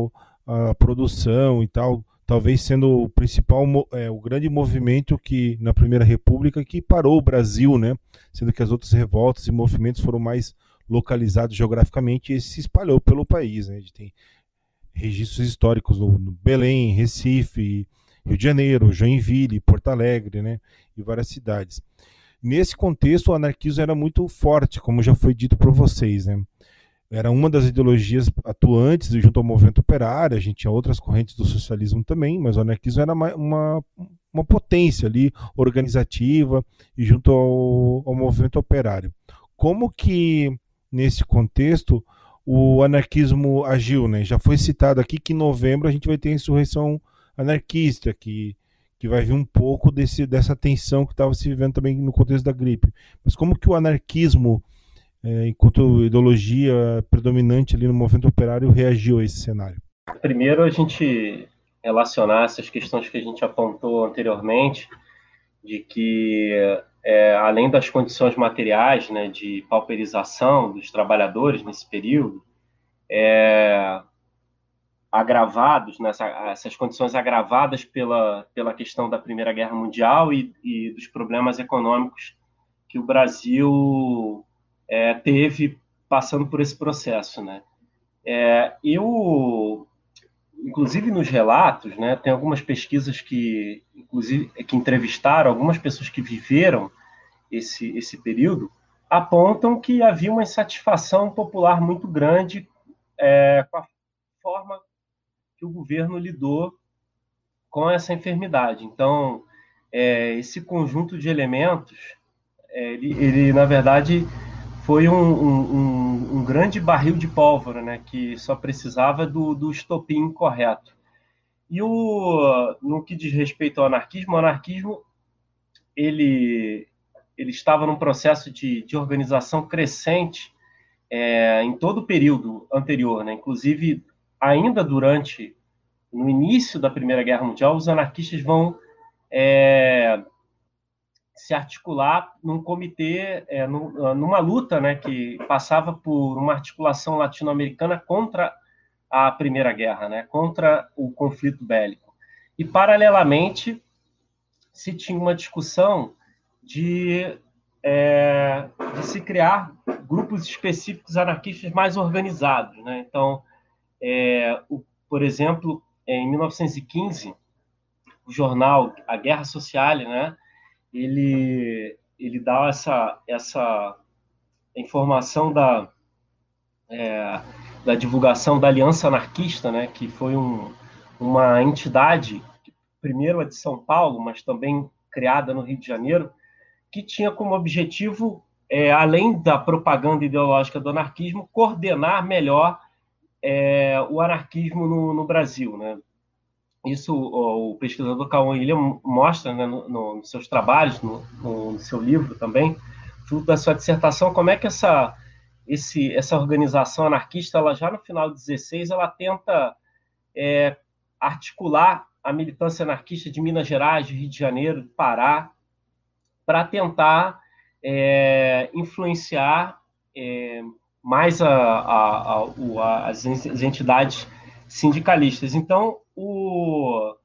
a produção e tal, talvez sendo o principal, é, o grande movimento que na Primeira República que parou o Brasil, né? Sendo que as outras revoltas e movimentos foram mais localizados geograficamente e esse se espalhou pelo país, né? A gente tem registros históricos no, no Belém, Recife, Rio de Janeiro, Joinville, Porto Alegre, né? E várias cidades. Nesse contexto, o anarquismo era muito forte, como já foi dito por vocês, né? Era uma das ideologias atuantes junto ao movimento operário, a gente tinha outras correntes do socialismo também, mas o anarquismo era uma, uma, uma potência ali, organizativa, e junto ao, ao movimento operário. Como que, nesse contexto, o anarquismo agiu, né? Já foi citado aqui que em novembro a gente vai ter a insurreição anarquista, que que vai vir um pouco desse, dessa tensão que estava se vivendo também no contexto da gripe. Mas como que o anarquismo, é, enquanto ideologia predominante ali no movimento operário, reagiu a esse cenário? Primeiro, a gente relacionar essas questões que a gente apontou anteriormente, de que é, além das condições materiais, né, de pauperização dos trabalhadores nesse período, é, agravados, nessa, né, essas condições agravadas pela, pela questão da Primeira Guerra Mundial e, e dos problemas econômicos que o Brasil é, teve passando por esse processo, né? É, eu, inclusive nos relatos, né, tem algumas pesquisas que, inclusive, que entrevistaram algumas pessoas que viveram esse, esse período, apontam que havia uma insatisfação popular muito grande é, com a forma que o governo lidou com essa enfermidade. Então, é, esse conjunto de elementos, é, ele, ele, na verdade, foi um, um, um, grande barril de pólvora, né, que só precisava do, do estopim correto. E o, no que diz respeito ao anarquismo, o anarquismo ele, ele estava num processo de, de organização crescente é, em todo o período anterior, né? inclusive ainda durante, no início da Primeira Guerra Mundial, os anarquistas vão é, se articular num comitê, é, numa luta né, que passava por uma articulação latino-americana contra a Primeira Guerra, né, contra o conflito bélico. E, paralelamente, se tinha uma discussão de, é, de se criar grupos específicos anarquistas mais organizados. Né? Então, é, o, por exemplo, em 1915, o jornal A Guerra Social, né, ele, ele dá essa, essa informação da, é, da divulgação da Aliança Anarquista, né, que foi um, uma entidade, primeiro a de São Paulo, mas também criada no Rio de Janeiro, que tinha como objetivo, é, além da propaganda ideológica do anarquismo, coordenar melhor é, o anarquismo no, no Brasil. Né? Isso o, pesquisador Cauã William mostra né, no, no, nos seus trabalhos, no, no, seu livro também, fruto da sua dissertação, como é que essa, esse, essa organização anarquista, ela já no final de 16, ela tenta é, articular a militância anarquista de Minas Gerais, de Rio de Janeiro, de Pará, para tentar é, influenciar é, mais a, a, a, as entidades sindicalistas. Então, o,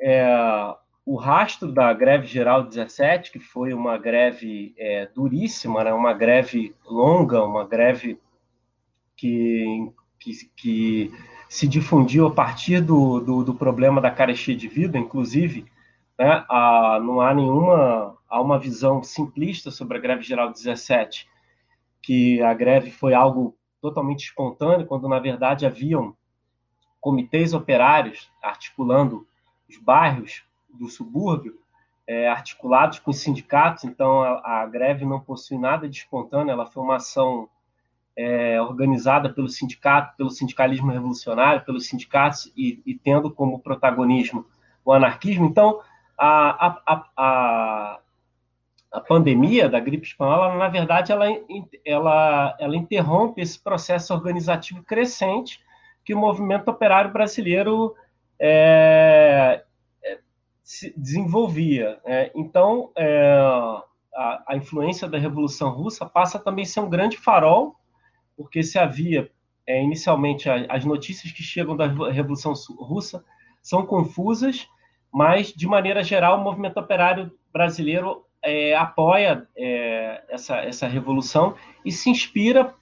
é, o rastro da greve geral 17, que foi uma greve é, duríssima, né, uma greve longa, uma greve que, que, que se difundiu a partir do, do, do, problema da carestia de vida, inclusive, né, a, não há nenhuma há uma visão simplista sobre a greve geral 17, que a greve foi algo totalmente espontâneo, quando na verdade haviam comitês operários articulando os bairros do subúrbio, é, articulados com os sindicatos, então a, a, greve não possui nada de espontâneo, ela foi uma ação é, organizada pelo sindicato, pelo sindicalismo revolucionário, pelos sindicatos e, e tendo como protagonismo o anarquismo. Então, a, a, a, a pandemia da gripe espanhola, na verdade, ela, ela, ela interrompe esse processo organizativo crescente que o movimento operário brasileiro é, é, se desenvolvia. É, então, é, a, a, influência da Revolução Russa passa também a ser um grande farol, porque se havia é, inicialmente as notícias que chegam da Revolução Russa são confusas, mas de maneira geral o movimento operário brasileiro é, apoia é, essa, essa revolução e se inspira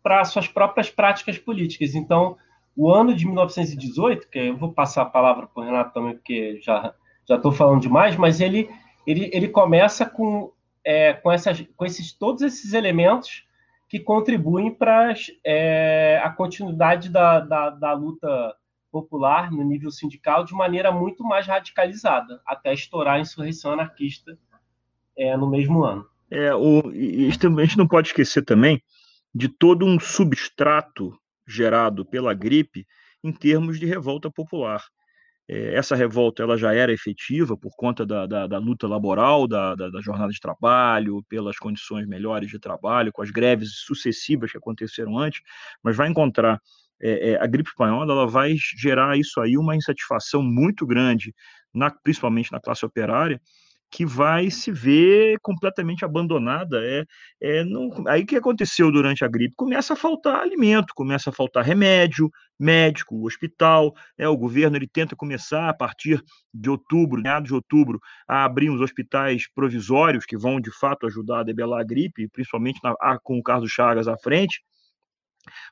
para suas próprias práticas políticas. Então, o ano de 1918, que eu vou passar a palavra para o Renato também, porque já já estou falando demais, mas ele, ele, ele começa com, é, com, essas, com esses, todos esses elementos que contribuem para é, a continuidade da, da, da luta popular no nível sindical de maneira muito mais radicalizada, até estourar a insurreição anarquista é, no mesmo ano. É, o, a gente não pode esquecer também de todo um substrato gerado pela gripe em termos de revolta popular. É, essa revolta ela já era efetiva por conta da, da, da luta laboral, da, da, da, jornada de trabalho, pelas condições melhores de trabalho, com as greves sucessivas que aconteceram antes, mas vai encontrar é, é, a gripe espanhola, ela vai gerar isso aí uma insatisfação muito grande, na, principalmente na classe operária, que vai se ver completamente abandonada. É, é não, aí o que aconteceu durante a gripe? Começa a faltar alimento, começa a faltar remédio, médico, hospital. É, o governo ele tenta começar a partir de outubro, meados de outubro, a abrir os hospitais provisórios que vão de fato ajudar a debelar a gripe, principalmente na, com o Carlos Chagas à frente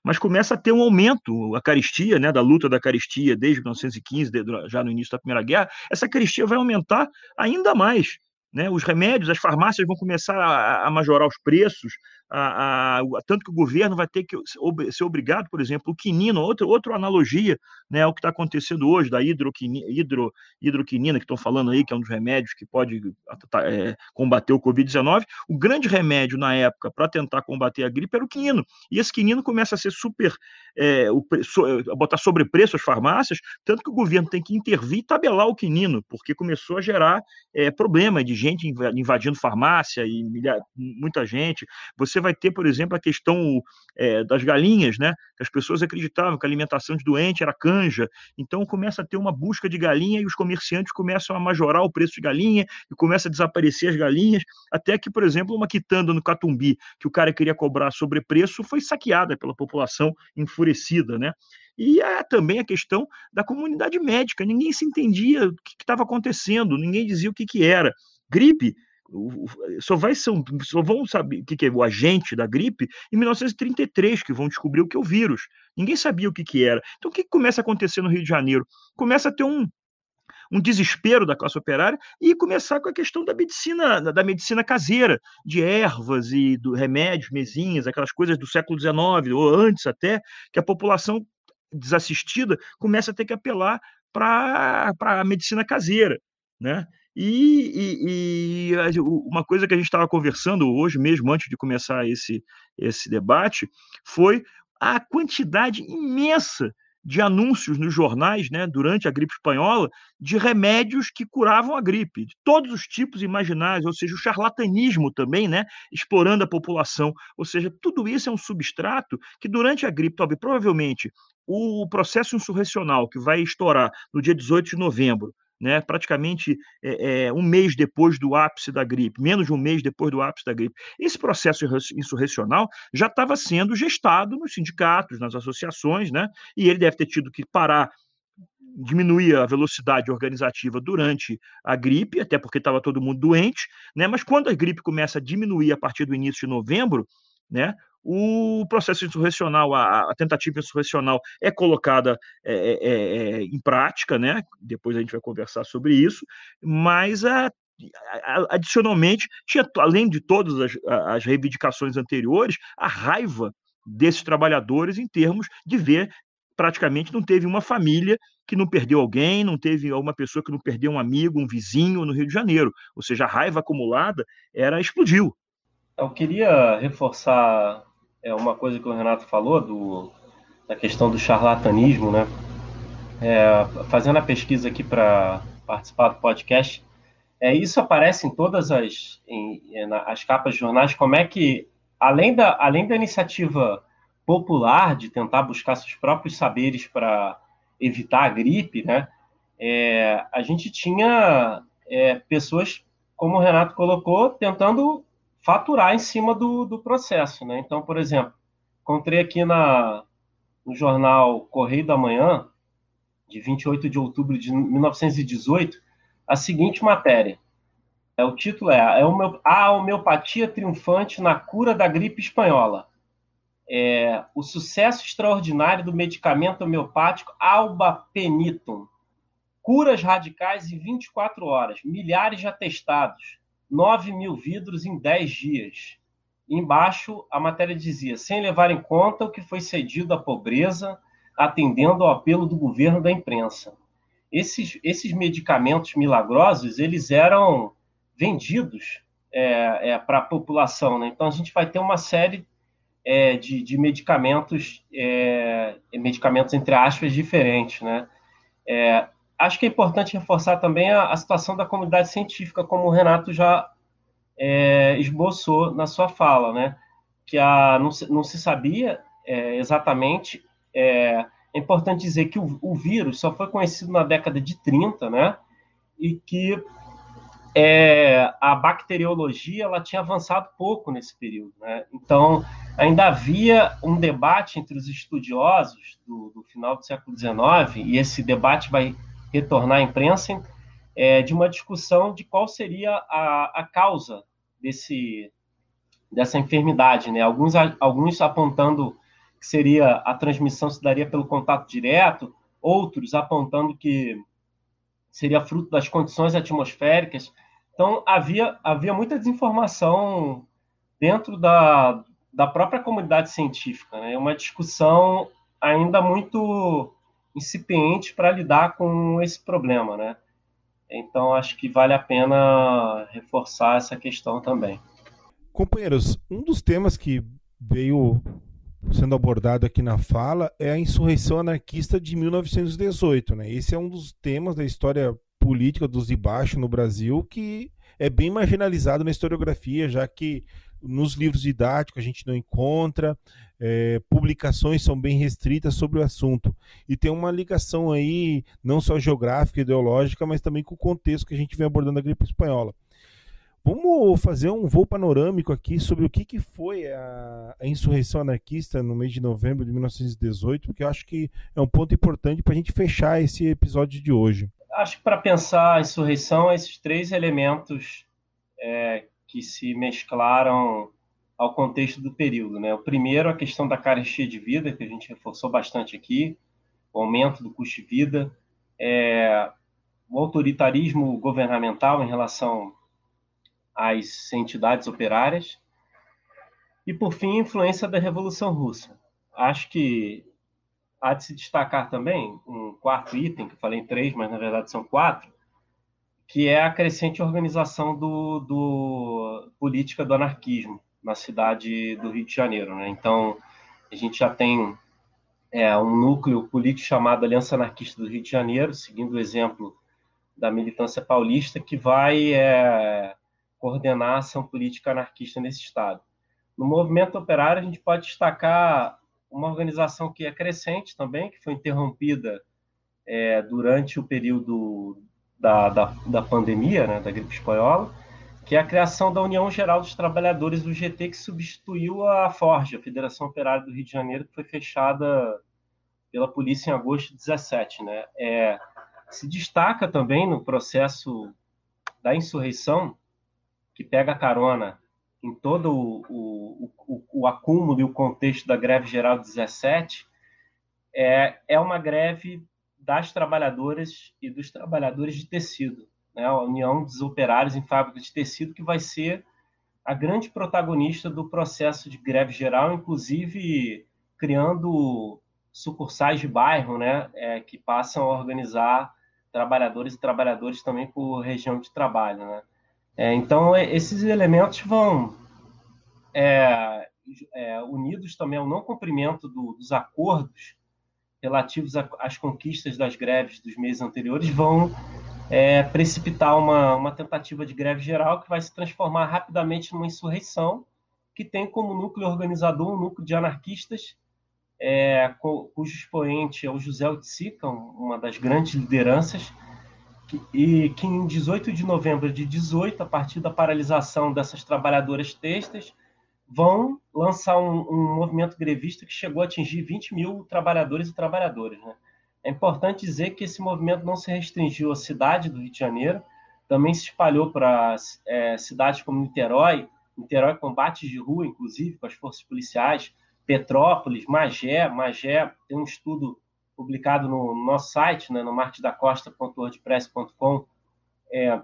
mas começa a ter um aumento, a caristia, né, da luta da caristia desde 1915, já no início da Primeira Guerra, essa caristia vai aumentar ainda mais. Né? Os remédios, as farmácias vão começar a, a majorar os preços, a, a, tanto que o governo vai ter que ser obrigado, por exemplo, o quinino, outra, outra analogia né, ao que está acontecendo hoje, da hidroquinina, hidro, hidroquinina, que estão falando aí, que é um dos remédios que pode é, combater o Covid-19. O grande remédio na época para tentar combater a gripe era o quinino. E esse quinino começa a ser super, é, o, so, a botar sobrepreço às farmácias, tanto que o governo tem que intervir e tabelar o quinino, porque começou a gerar é, problema de gente invadindo farmácia e milha, muita gente. Você você vai ter, por exemplo, a questão é, das galinhas, né? As pessoas acreditavam que a alimentação de doente era canja, então começa a ter uma busca de galinha e os comerciantes começam a majorar o preço de galinha e começa a desaparecer as galinhas, até que, por exemplo, uma quitanda no Catumbi, que o cara queria cobrar sobrepreço, foi saqueada pela população enfurecida, né? E é também a questão da comunidade médica. Ninguém se entendia o que estava acontecendo, ninguém dizia o que, que era. Gripe só, vai ser, só vão saber o que, que é o agente da gripe em 1933, que vão descobrir o que é o vírus. Ninguém sabia o que, que era. Então, o que, que começa a acontecer no Rio de Janeiro? Começa a ter um, um desespero da classe operária e começar com a questão da medicina da medicina caseira, de ervas e do remédios, mesinhas, aquelas coisas do século XIX ou antes até, que a população desassistida começa a ter que apelar para a medicina caseira, né? E, e, e, uma coisa que a gente estava conversando hoje mesmo, antes de começar esse, esse debate, foi a quantidade imensa de anúncios nos jornais, né, durante a gripe espanhola, de remédios que curavam a gripe, de todos os tipos imaginários, ou seja, o charlatanismo também, né, explorando a população. Ou seja, tudo isso é um substrato que durante a gripe, talvez, provavelmente, o processo insurrecional que vai estourar no dia 18 de novembro, né, praticamente é, é, um mês depois do ápice da gripe, menos de um mês depois do ápice da gripe. Esse processo insurrecional já estava sendo gestado nos sindicatos, nas associações, né, e ele deve ter tido que parar diminuir a velocidade organizativa durante a gripe, até porque estava todo mundo doente, né? Mas quando a gripe começa a diminuir a partir do início de novembro, né? O processo insurrecional, a, a tentativa insurrecional é colocada é, é, é, em prática, né? Depois a gente vai conversar sobre isso, mas a, adicionalmente, tinha, além de todas as, as reivindicações anteriores, a raiva desses trabalhadores em termos de ver praticamente não teve uma família que não perdeu alguém, não teve uma pessoa que não perdeu um amigo, um vizinho no Rio de Janeiro. Ou seja, a raiva acumulada era explodiu. Eu queria reforçar é uma coisa que o Renato falou do, da questão do charlatanismo, né? É, fazendo a pesquisa aqui para participar do podcast, é, isso aparece em todas as, em, as capas de jornais, como é que, além da, além da iniciativa popular de tentar buscar seus próprios saberes para evitar a gripe, né? É, a gente tinha é, pessoas, como o Renato colocou, tentando faturar em cima do, do processo. Né? Então, por exemplo, encontrei aqui na, no jornal Correio da Manhã, de 28 de outubro de 1918, a seguinte matéria. É, o título é A homeopatia triunfante na cura da gripe espanhola. É, o sucesso extraordinário do medicamento homeopático Albapenitum. Curas radicais em 24 horas, milhares de atestados, 9 mil vidros em 10 dias. embaixo, a matéria dizia: sem levar em conta o que foi cedido à pobreza, atendendo ao apelo do governo da imprensa. Esses, esses medicamentos milagrosos, eles eram vendidos é, é, para a população. Né? Então, a gente vai ter uma série é, de, de, medicamentos, é, medicamentos, entre aspas, diferentes. Né? Acho que é importante reforçar também a, a situação da comunidade científica, como o Renato já é, esboçou na sua fala, né? Que a, não, se, não se sabia é, exatamente. É, é, importante dizer que o, o, vírus só foi conhecido na década de 30, né? E que é, a bacteriologia ela tinha avançado pouco nesse período, né? Então ainda havia um debate entre os estudiosos do, do final do século XIX e esse debate vai retornar à imprensa, é, de uma discussão de qual seria a, a causa desse, dessa enfermidade. Né? Alguns, alguns apontando que seria a transmissão se daria pelo contato direto, outros apontando que seria fruto das condições atmosféricas. Então, havia, havia muita desinformação dentro da, da própria comunidade científica, né? uma discussão ainda muito incipiente para lidar com esse problema, né? Então acho que vale a pena reforçar essa questão também. Companheiros, um dos temas que veio sendo abordado aqui na fala é a insurreição anarquista de 1918, né? Esse é um dos temas da história política dos de baixo no Brasil que é bem marginalizado na historiografia, já que nos livros didáticos a gente não encontra, é, publicações são bem restritas sobre o assunto. E tem uma ligação aí, não só geográfica, ideológica, mas também com o contexto que a gente vem abordando a gripe espanhola. Vamos fazer um voo panorâmico aqui sobre o que, que foi a, a insurreição anarquista no mês de novembro de 1918, porque eu acho que é um ponto importante para a gente fechar esse episódio de hoje. Acho que para pensar a insurreição, esses três elementos é, que se mesclaram ao contexto do período. Né? O primeiro, a questão da carestia de vida, que a gente reforçou bastante aqui, o aumento do custo de vida, é, o autoritarismo governamental em relação às entidades operárias, e, por fim, a influência da Revolução Russa. Acho que há de se destacar também um quarto item, que eu falei em três, mas na verdade são quatro, que é a crescente organização do, do política do anarquismo na cidade do Rio de Janeiro. Né? Então, a gente já tem é, um núcleo político chamado Aliança Anarquista do Rio de Janeiro, seguindo o exemplo da militância paulista, que vai é, coordenar a ação política anarquista nesse estado. No movimento operário, a gente pode destacar uma organização que é crescente também, que foi interrompida é, durante o período da, da, da pandemia, né, da gripe espanhola, que é a criação da União Geral dos Trabalhadores do GT, que substituiu a Forja, a Federação Operária do Rio de Janeiro, que foi fechada pela polícia em agosto de 17. Né? É, se destaca também no processo da insurreição, que pega carona em todo o, o, o, o acúmulo e o contexto da greve geral de 17, é, é uma greve das trabalhadoras e dos trabalhadores de tecido, né? a União dos Operários em Fábrica de Tecido, que vai ser a grande protagonista do processo de greve geral, inclusive criando sucursais de bairro, né, é, que passam a organizar trabalhadores e trabalhadores também por região de trabalho, né. É, então esses elementos vão é, é unidos também ao não cumprimento do, dos acordos relativos às conquistas das greves dos meses anteriores vão é, precipitar uma, uma tentativa de greve geral que vai se transformar rapidamente numa insurreição que tem como núcleo organizador um núcleo de anarquistas é, cujo expoente é o José Otsica, uma das grandes lideranças, e que em 18 de novembro de 18, a partir da paralisação dessas trabalhadoras textas, vão lançar um, um, movimento grevista que chegou a atingir 20 mil trabalhadores e trabalhadoras. Né? É importante dizer que esse movimento não se restringiu à cidade do Rio de Janeiro, também se espalhou para é, cidades como Niterói, Niterói combates de rua, inclusive, com as forças policiais, Petrópolis, Magé, Magé tem um estudo publicado no, no nosso site, né, no marquesdacosta.wordpress.com, é,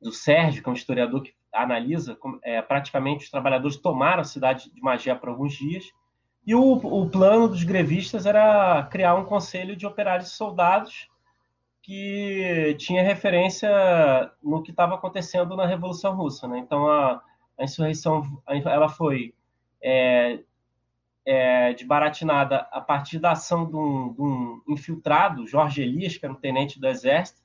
do Sérgio, que é um historiador que analisa, é, praticamente os trabalhadores tomaram a cidade de Magé por alguns dias, e o, o plano dos grevistas era criar um conselho de operários e soldados que tinha referência no que estava acontecendo na Revolução Russa. Né? Então, a, a insurreição ela foi é, é, desbaratinada a partir da ação de um, de um, infiltrado, Jorge Elias, que era um tenente do Exército,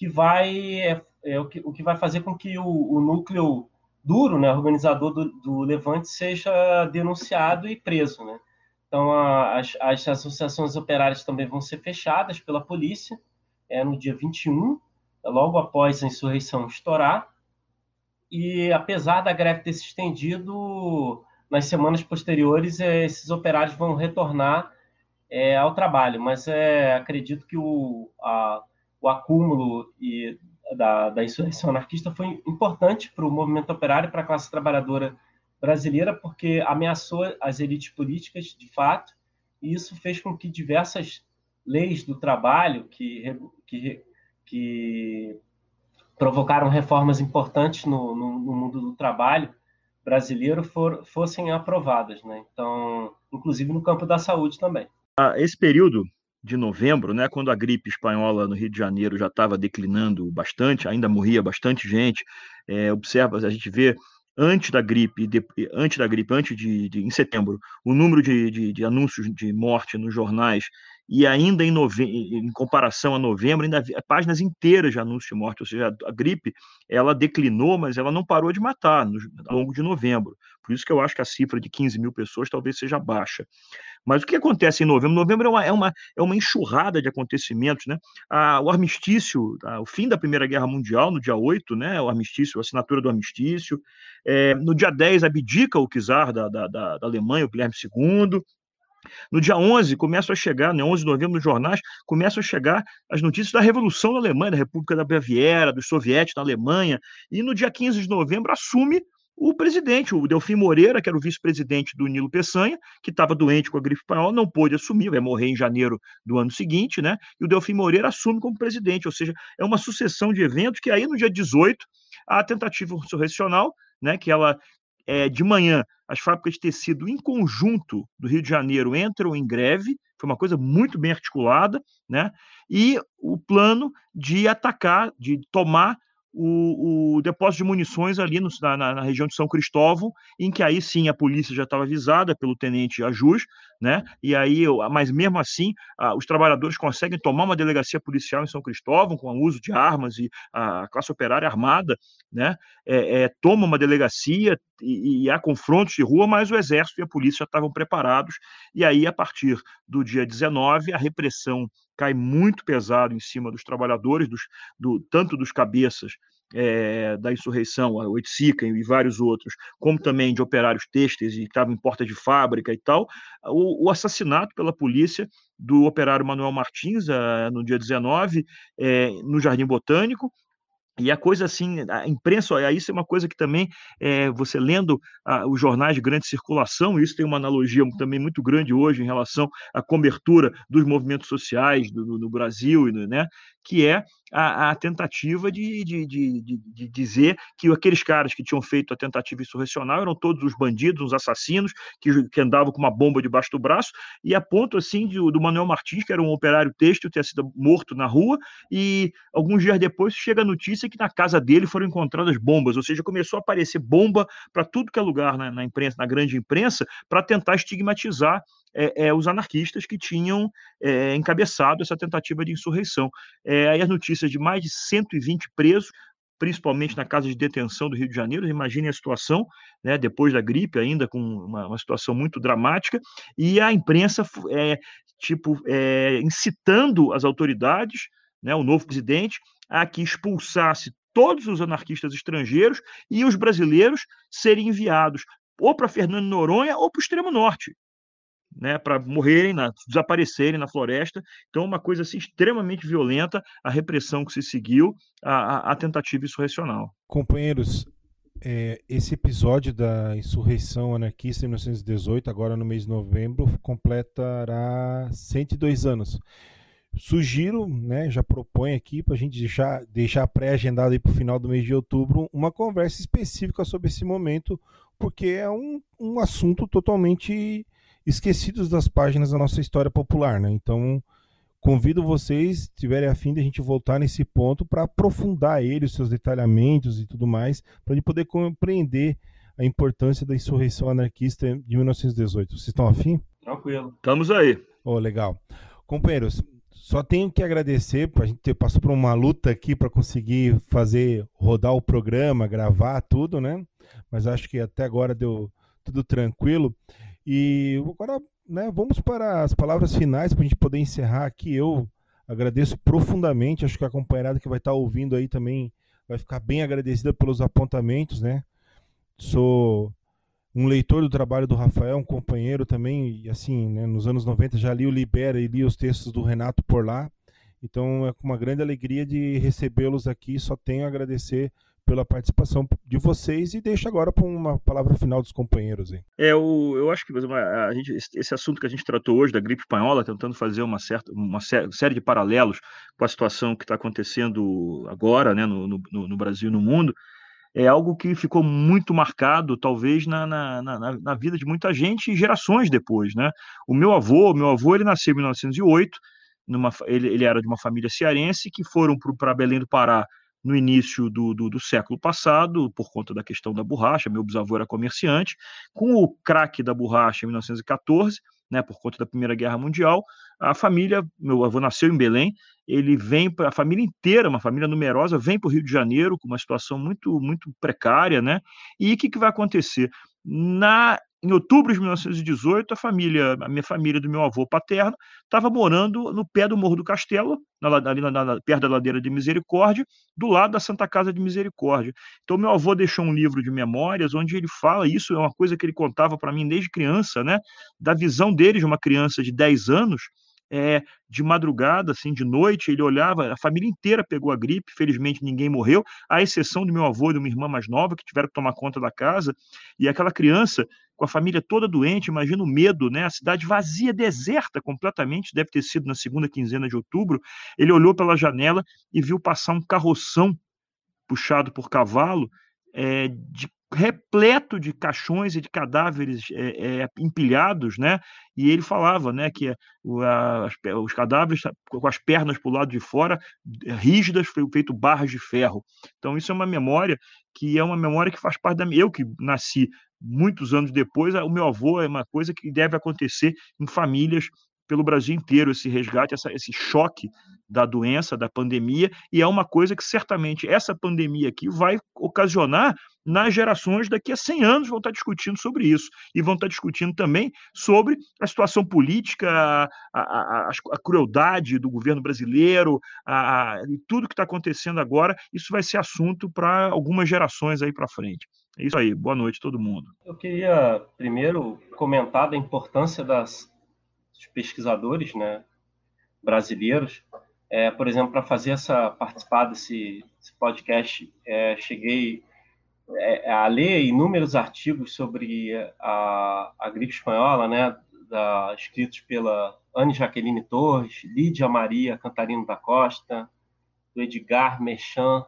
que vai é, é o, que, o que vai fazer com que o, o núcleo duro, né, organizador do, do, Levante, seja denunciado e preso. Né? Então, a, as, as, associações operárias também vão ser fechadas pela polícia é, no dia 21, logo após a insurreição estourar. E, apesar da greve ter se estendido, nas semanas posteriores, é, esses operários vão retornar é, ao trabalho, mas é, acredito que o, a, o acúmulo e da, da insurreição anarquista foi importante para o movimento operário e para a classe trabalhadora brasileira, porque ameaçou as elites políticas, de fato, e isso fez com que diversas leis do trabalho que, que, que provocaram reformas importantes no, no, no mundo do trabalho brasileiro for, fossem aprovadas, né? Então, inclusive no campo da saúde também. Ah, esse período de novembro, né, quando a gripe espanhola no Rio de Janeiro já estava declinando bastante, ainda morria bastante gente. É, observa, a gente vê antes da gripe, de, antes da gripe, antes de, de, em setembro, o número de, de, de anúncios de morte nos jornais e ainda em, nove... em comparação a novembro, ainda havia páginas inteiras de anúncios de morte, ou seja, a gripe ela declinou, mas ela não parou de matar no... ao longo de novembro. Por isso que eu acho que a cifra de 15 mil pessoas talvez seja baixa. Mas o que acontece em novembro? Novembro é uma, é uma, é uma enxurrada de acontecimentos, né? Ah, o armistício, ah, o fim da Primeira Guerra Mundial, no dia 8, né? O armistício, a assinatura do armistício. É, no dia 10, abdica o czar da, da, da, da Alemanha, o Guilherme II. No dia 11, começam a chegar, né, 11 de novembro, nos jornais, começam a chegar as notícias da Revolução da Alemanha, da República da Baviera, dos soviéticos na Alemanha, e no dia 15 de novembro assume o presidente, o Delfim Moreira, que era o vice-presidente do Nilo Peçanha, que estava doente com a gripe espanhola, não pôde assumir, vai morrer em janeiro do ano seguinte, né? E o Delfim Moreira assume como presidente, ou seja, é uma sucessão de eventos que aí no dia 18, a tentativa insurrecional, né, que ela é, de manhã, as fábricas de tecido em conjunto do Rio de Janeiro entram em greve, foi uma coisa muito bem articulada, né? E o plano de atacar, de tomar o, o, depósito de munições ali no, na, na, região de São Cristóvão, em que aí sim a polícia já estava avisada pelo tenente Ajus, né? E aí, mas mesmo assim, os trabalhadores conseguem tomar uma delegacia policial em São Cristóvão com o uso de armas e a classe operária armada, né? É, é, toma uma delegacia e, e há confrontos de rua, mas o exército e a polícia já estavam preparados. E aí, a partir do dia 19, a repressão cai muito pesado em cima dos trabalhadores, dos, do, tanto dos cabeças é, da insurreição, a Oiticica e vários outros, como também de operários têxteis e que estavam em porta de fábrica e tal, o, o, assassinato pela polícia do operário Manuel Martins a, no dia 19, é, no Jardim Botânico, e a coisa assim, a imprensa, isso é uma coisa que também, é, você lendo ah, os jornais de grande circulação, isso tem uma analogia também muito grande hoje em relação à cobertura dos movimentos sociais do, no Brasil, né, que é a, a tentativa de, de, de, de, dizer que aqueles caras que tinham feito a tentativa insurrecional eram todos os bandidos, os assassinos, que, que andavam com uma bomba debaixo do braço, e a ponto assim de, do Manuel Martins, que era um operário têxtil, ter sido morto na rua, e alguns dias depois chega a notícia que na casa dele foram encontradas bombas, ou seja, começou a aparecer bomba para tudo que é lugar na, na imprensa, na grande imprensa, para tentar estigmatizar é, é, os anarquistas que tinham é, encabeçado essa tentativa de insurreição. É, aí as notícias de mais de 120 presos, principalmente na casa de detenção do Rio de Janeiro, imaginem a situação, né, depois da gripe, ainda com uma, uma situação muito dramática, e a imprensa é, tipo, é, incitando as autoridades, né, o novo presidente, a que expulsasse todos os anarquistas estrangeiros e os brasileiros serem enviados ou para Fernando Noronha ou para o extremo norte né, para morrerem, na, desaparecerem na floresta. Então, uma coisa assim, extremamente violenta, a repressão que se seguiu à tentativa insurrecional. Companheiros, é, esse episódio da insurreição anarquista em 1918, agora no mês de novembro, completará 102 anos. Sugiro, né, já proponho aqui para a gente deixar, deixar pré-agendado para o final do mês de outubro uma conversa específica sobre esse momento, porque é um, um assunto totalmente esquecidos das páginas da nossa história popular, né? Então, convido vocês, se tiverem afim de a gente voltar nesse ponto para aprofundar ele, os seus detalhamentos e tudo mais, para a gente poder compreender a importância da insurreição anarquista de 1918. Vocês estão afim? Tranquilo. Estamos aí. Oh, legal. Companheiros, só tenho que agradecer, a gente ter, passou por uma luta aqui para conseguir fazer rodar o programa, gravar tudo, né? Mas acho que até agora deu tudo tranquilo. E agora, né, vamos para as palavras finais para a gente poder encerrar aqui. Eu agradeço profundamente, acho que a companheirada que vai estar ouvindo aí também vai ficar bem agradecida pelos apontamentos, né? Sou um leitor do trabalho do Rafael, um companheiro também, e assim, né, nos anos 90 já li o Libera e li os textos do Renato por lá. Então é com uma grande alegria de recebê-los aqui, só tenho a agradecer pela participação de vocês e deixo agora para uma palavra final dos companheiros. Hein? É, eu, eu acho que a gente, esse assunto que a gente tratou hoje da gripe espanhola, tentando fazer uma, certa, uma série de paralelos com a situação que está acontecendo agora né, no, no, no Brasil e no mundo, é algo que ficou muito marcado, talvez, na, na, na, na, vida de muita gente e gerações depois. Né? O meu avô, meu avô ele nasceu em 1908, numa, ele, ele era de uma família cearense que foram para Belém do Pará no início do, do, do, século passado, por conta da questão da borracha, meu bisavô era comerciante, com o craque da borracha em 1914, né, por conta da Primeira Guerra Mundial, a família, meu avô nasceu em Belém, ele vem para a família inteira, uma família numerosa, vem para o Rio de Janeiro com uma situação muito muito precária, né? E o que, que vai acontecer? Na em outubro de 1918, a família, a minha família do meu avô paterno, estava morando no pé do Morro do Castelo, na, ali na, na, perto da ladeira de Misericórdia, do lado da Santa Casa de Misericórdia. Então, meu avô deixou um livro de memórias onde ele fala, isso é uma coisa que ele contava para mim desde criança, né? Da visão dele de uma criança de 10 anos, é, de madrugada, assim, de noite, ele olhava, a família inteira pegou a gripe, felizmente ninguém morreu, à exceção do meu avô e de uma irmã mais nova, que tiveram que tomar conta da casa, e aquela criança, com a família toda doente, imagina o medo, né? A cidade vazia, deserta completamente, deve ter sido na segunda quinzena de outubro. Ele olhou pela janela e viu passar um carroção puxado por cavalo, é, de repleto de caixões e de cadáveres é, é, empilhados, né? E ele falava, né, que a, os cadáveres com as pernas para o lado de fora rígidas, foi feito barras de ferro. Então isso é uma memória que é uma memória que faz parte da eu que nasci muitos anos depois, o meu avô é uma coisa que deve acontecer em famílias pelo Brasil inteiro esse resgate, essa, esse choque da doença, da pandemia, e é uma coisa que certamente essa pandemia aqui vai ocasionar nas gerações daqui a 100 anos vão estar discutindo sobre isso e vão estar discutindo também sobre a situação política, a, a, a, a crueldade do governo brasileiro, a, tudo que está acontecendo agora. Isso vai ser assunto para algumas gerações aí para frente. É isso aí. Boa noite, todo mundo. Eu queria primeiro comentar da importância das dos pesquisadores né, brasileiros. É, por exemplo, para fazer essa participar desse, desse podcast, é, cheguei é, a ler inúmeros artigos sobre a, a gripe espanhola, né, da, escritos pela Anne Jaqueline Torres, Lídia Maria Cantarino da Costa, do Edgar Mechan,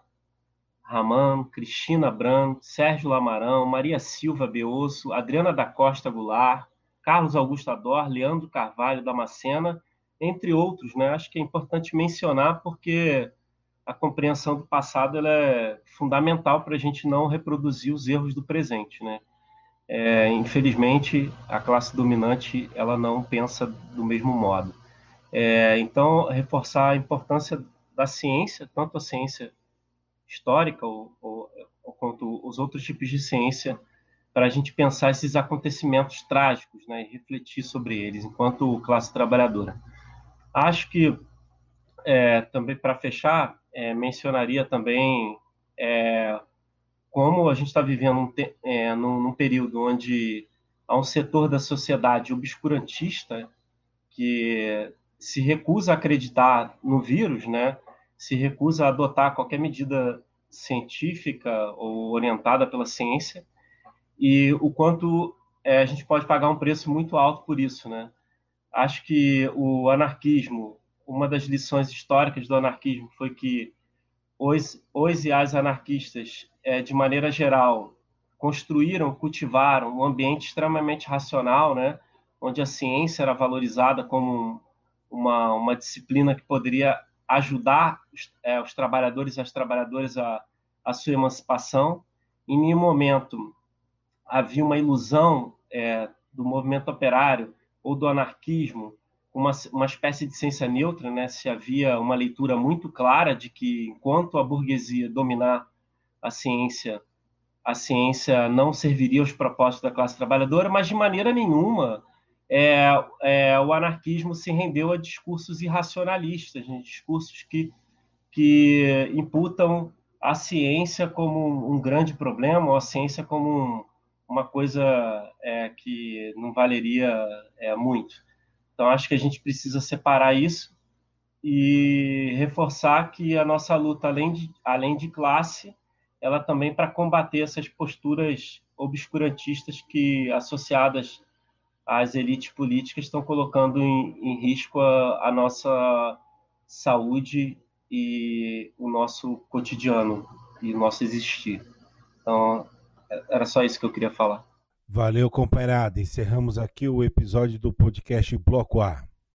Raman, Cristina Bran, Sérgio Lamarão, Maria Silva Beosso, Adriana da Costa Goulart, Carlos Augusto Ador, Leandro Carvalho Damascena, entre outros. Né? Acho que é importante mencionar porque a compreensão do passado ela é fundamental para a gente não reproduzir os erros do presente. Né? É, infelizmente, a classe dominante ela não pensa do mesmo modo. É, então, reforçar a importância da ciência, tanto a ciência histórica ou, ou, ou quanto os outros tipos de ciência para a gente pensar esses acontecimentos trágicos né, e refletir sobre eles enquanto classe trabalhadora. Acho que, é, também para fechar, é, mencionaria também é, como a gente está vivendo um é, num, num, período onde há um setor da sociedade obscurantista que se recusa a acreditar no vírus, né, se recusa a adotar qualquer medida científica ou orientada pela ciência, e o quanto é, a gente pode pagar um preço muito alto por isso, né? Acho que o anarquismo, uma das lições históricas do anarquismo foi que os, os e as anarquistas, é, de maneira geral, construíram, cultivaram um ambiente extremamente racional, né? Onde a ciência era valorizada como uma, uma disciplina que poderia ajudar os, é, os trabalhadores e as trabalhadoras a, a sua emancipação. Em nenhum momento havia uma ilusão é, do movimento operário ou do anarquismo, uma, uma espécie de ciência neutra, né? se havia uma leitura muito clara de que, enquanto a burguesia dominar a ciência, a ciência não serviria aos propósitos da classe trabalhadora, mas de maneira nenhuma é, é, o anarquismo se rendeu a discursos irracionalistas, né? discursos que, que imputam a ciência como um grande problema, ou a ciência como um, uma coisa é, que não valeria é, muito. Então, acho que a gente precisa separar isso e reforçar que a nossa luta, além de, além de classe, ela também para combater essas posturas obscurantistas que, associadas às elites políticas, estão colocando em, em risco a, a nossa saúde e o nosso cotidiano e o nosso existir. Então, era só isso que eu queria falar. Valeu, companheirada. Encerramos aqui o episódio do podcast Bloco A.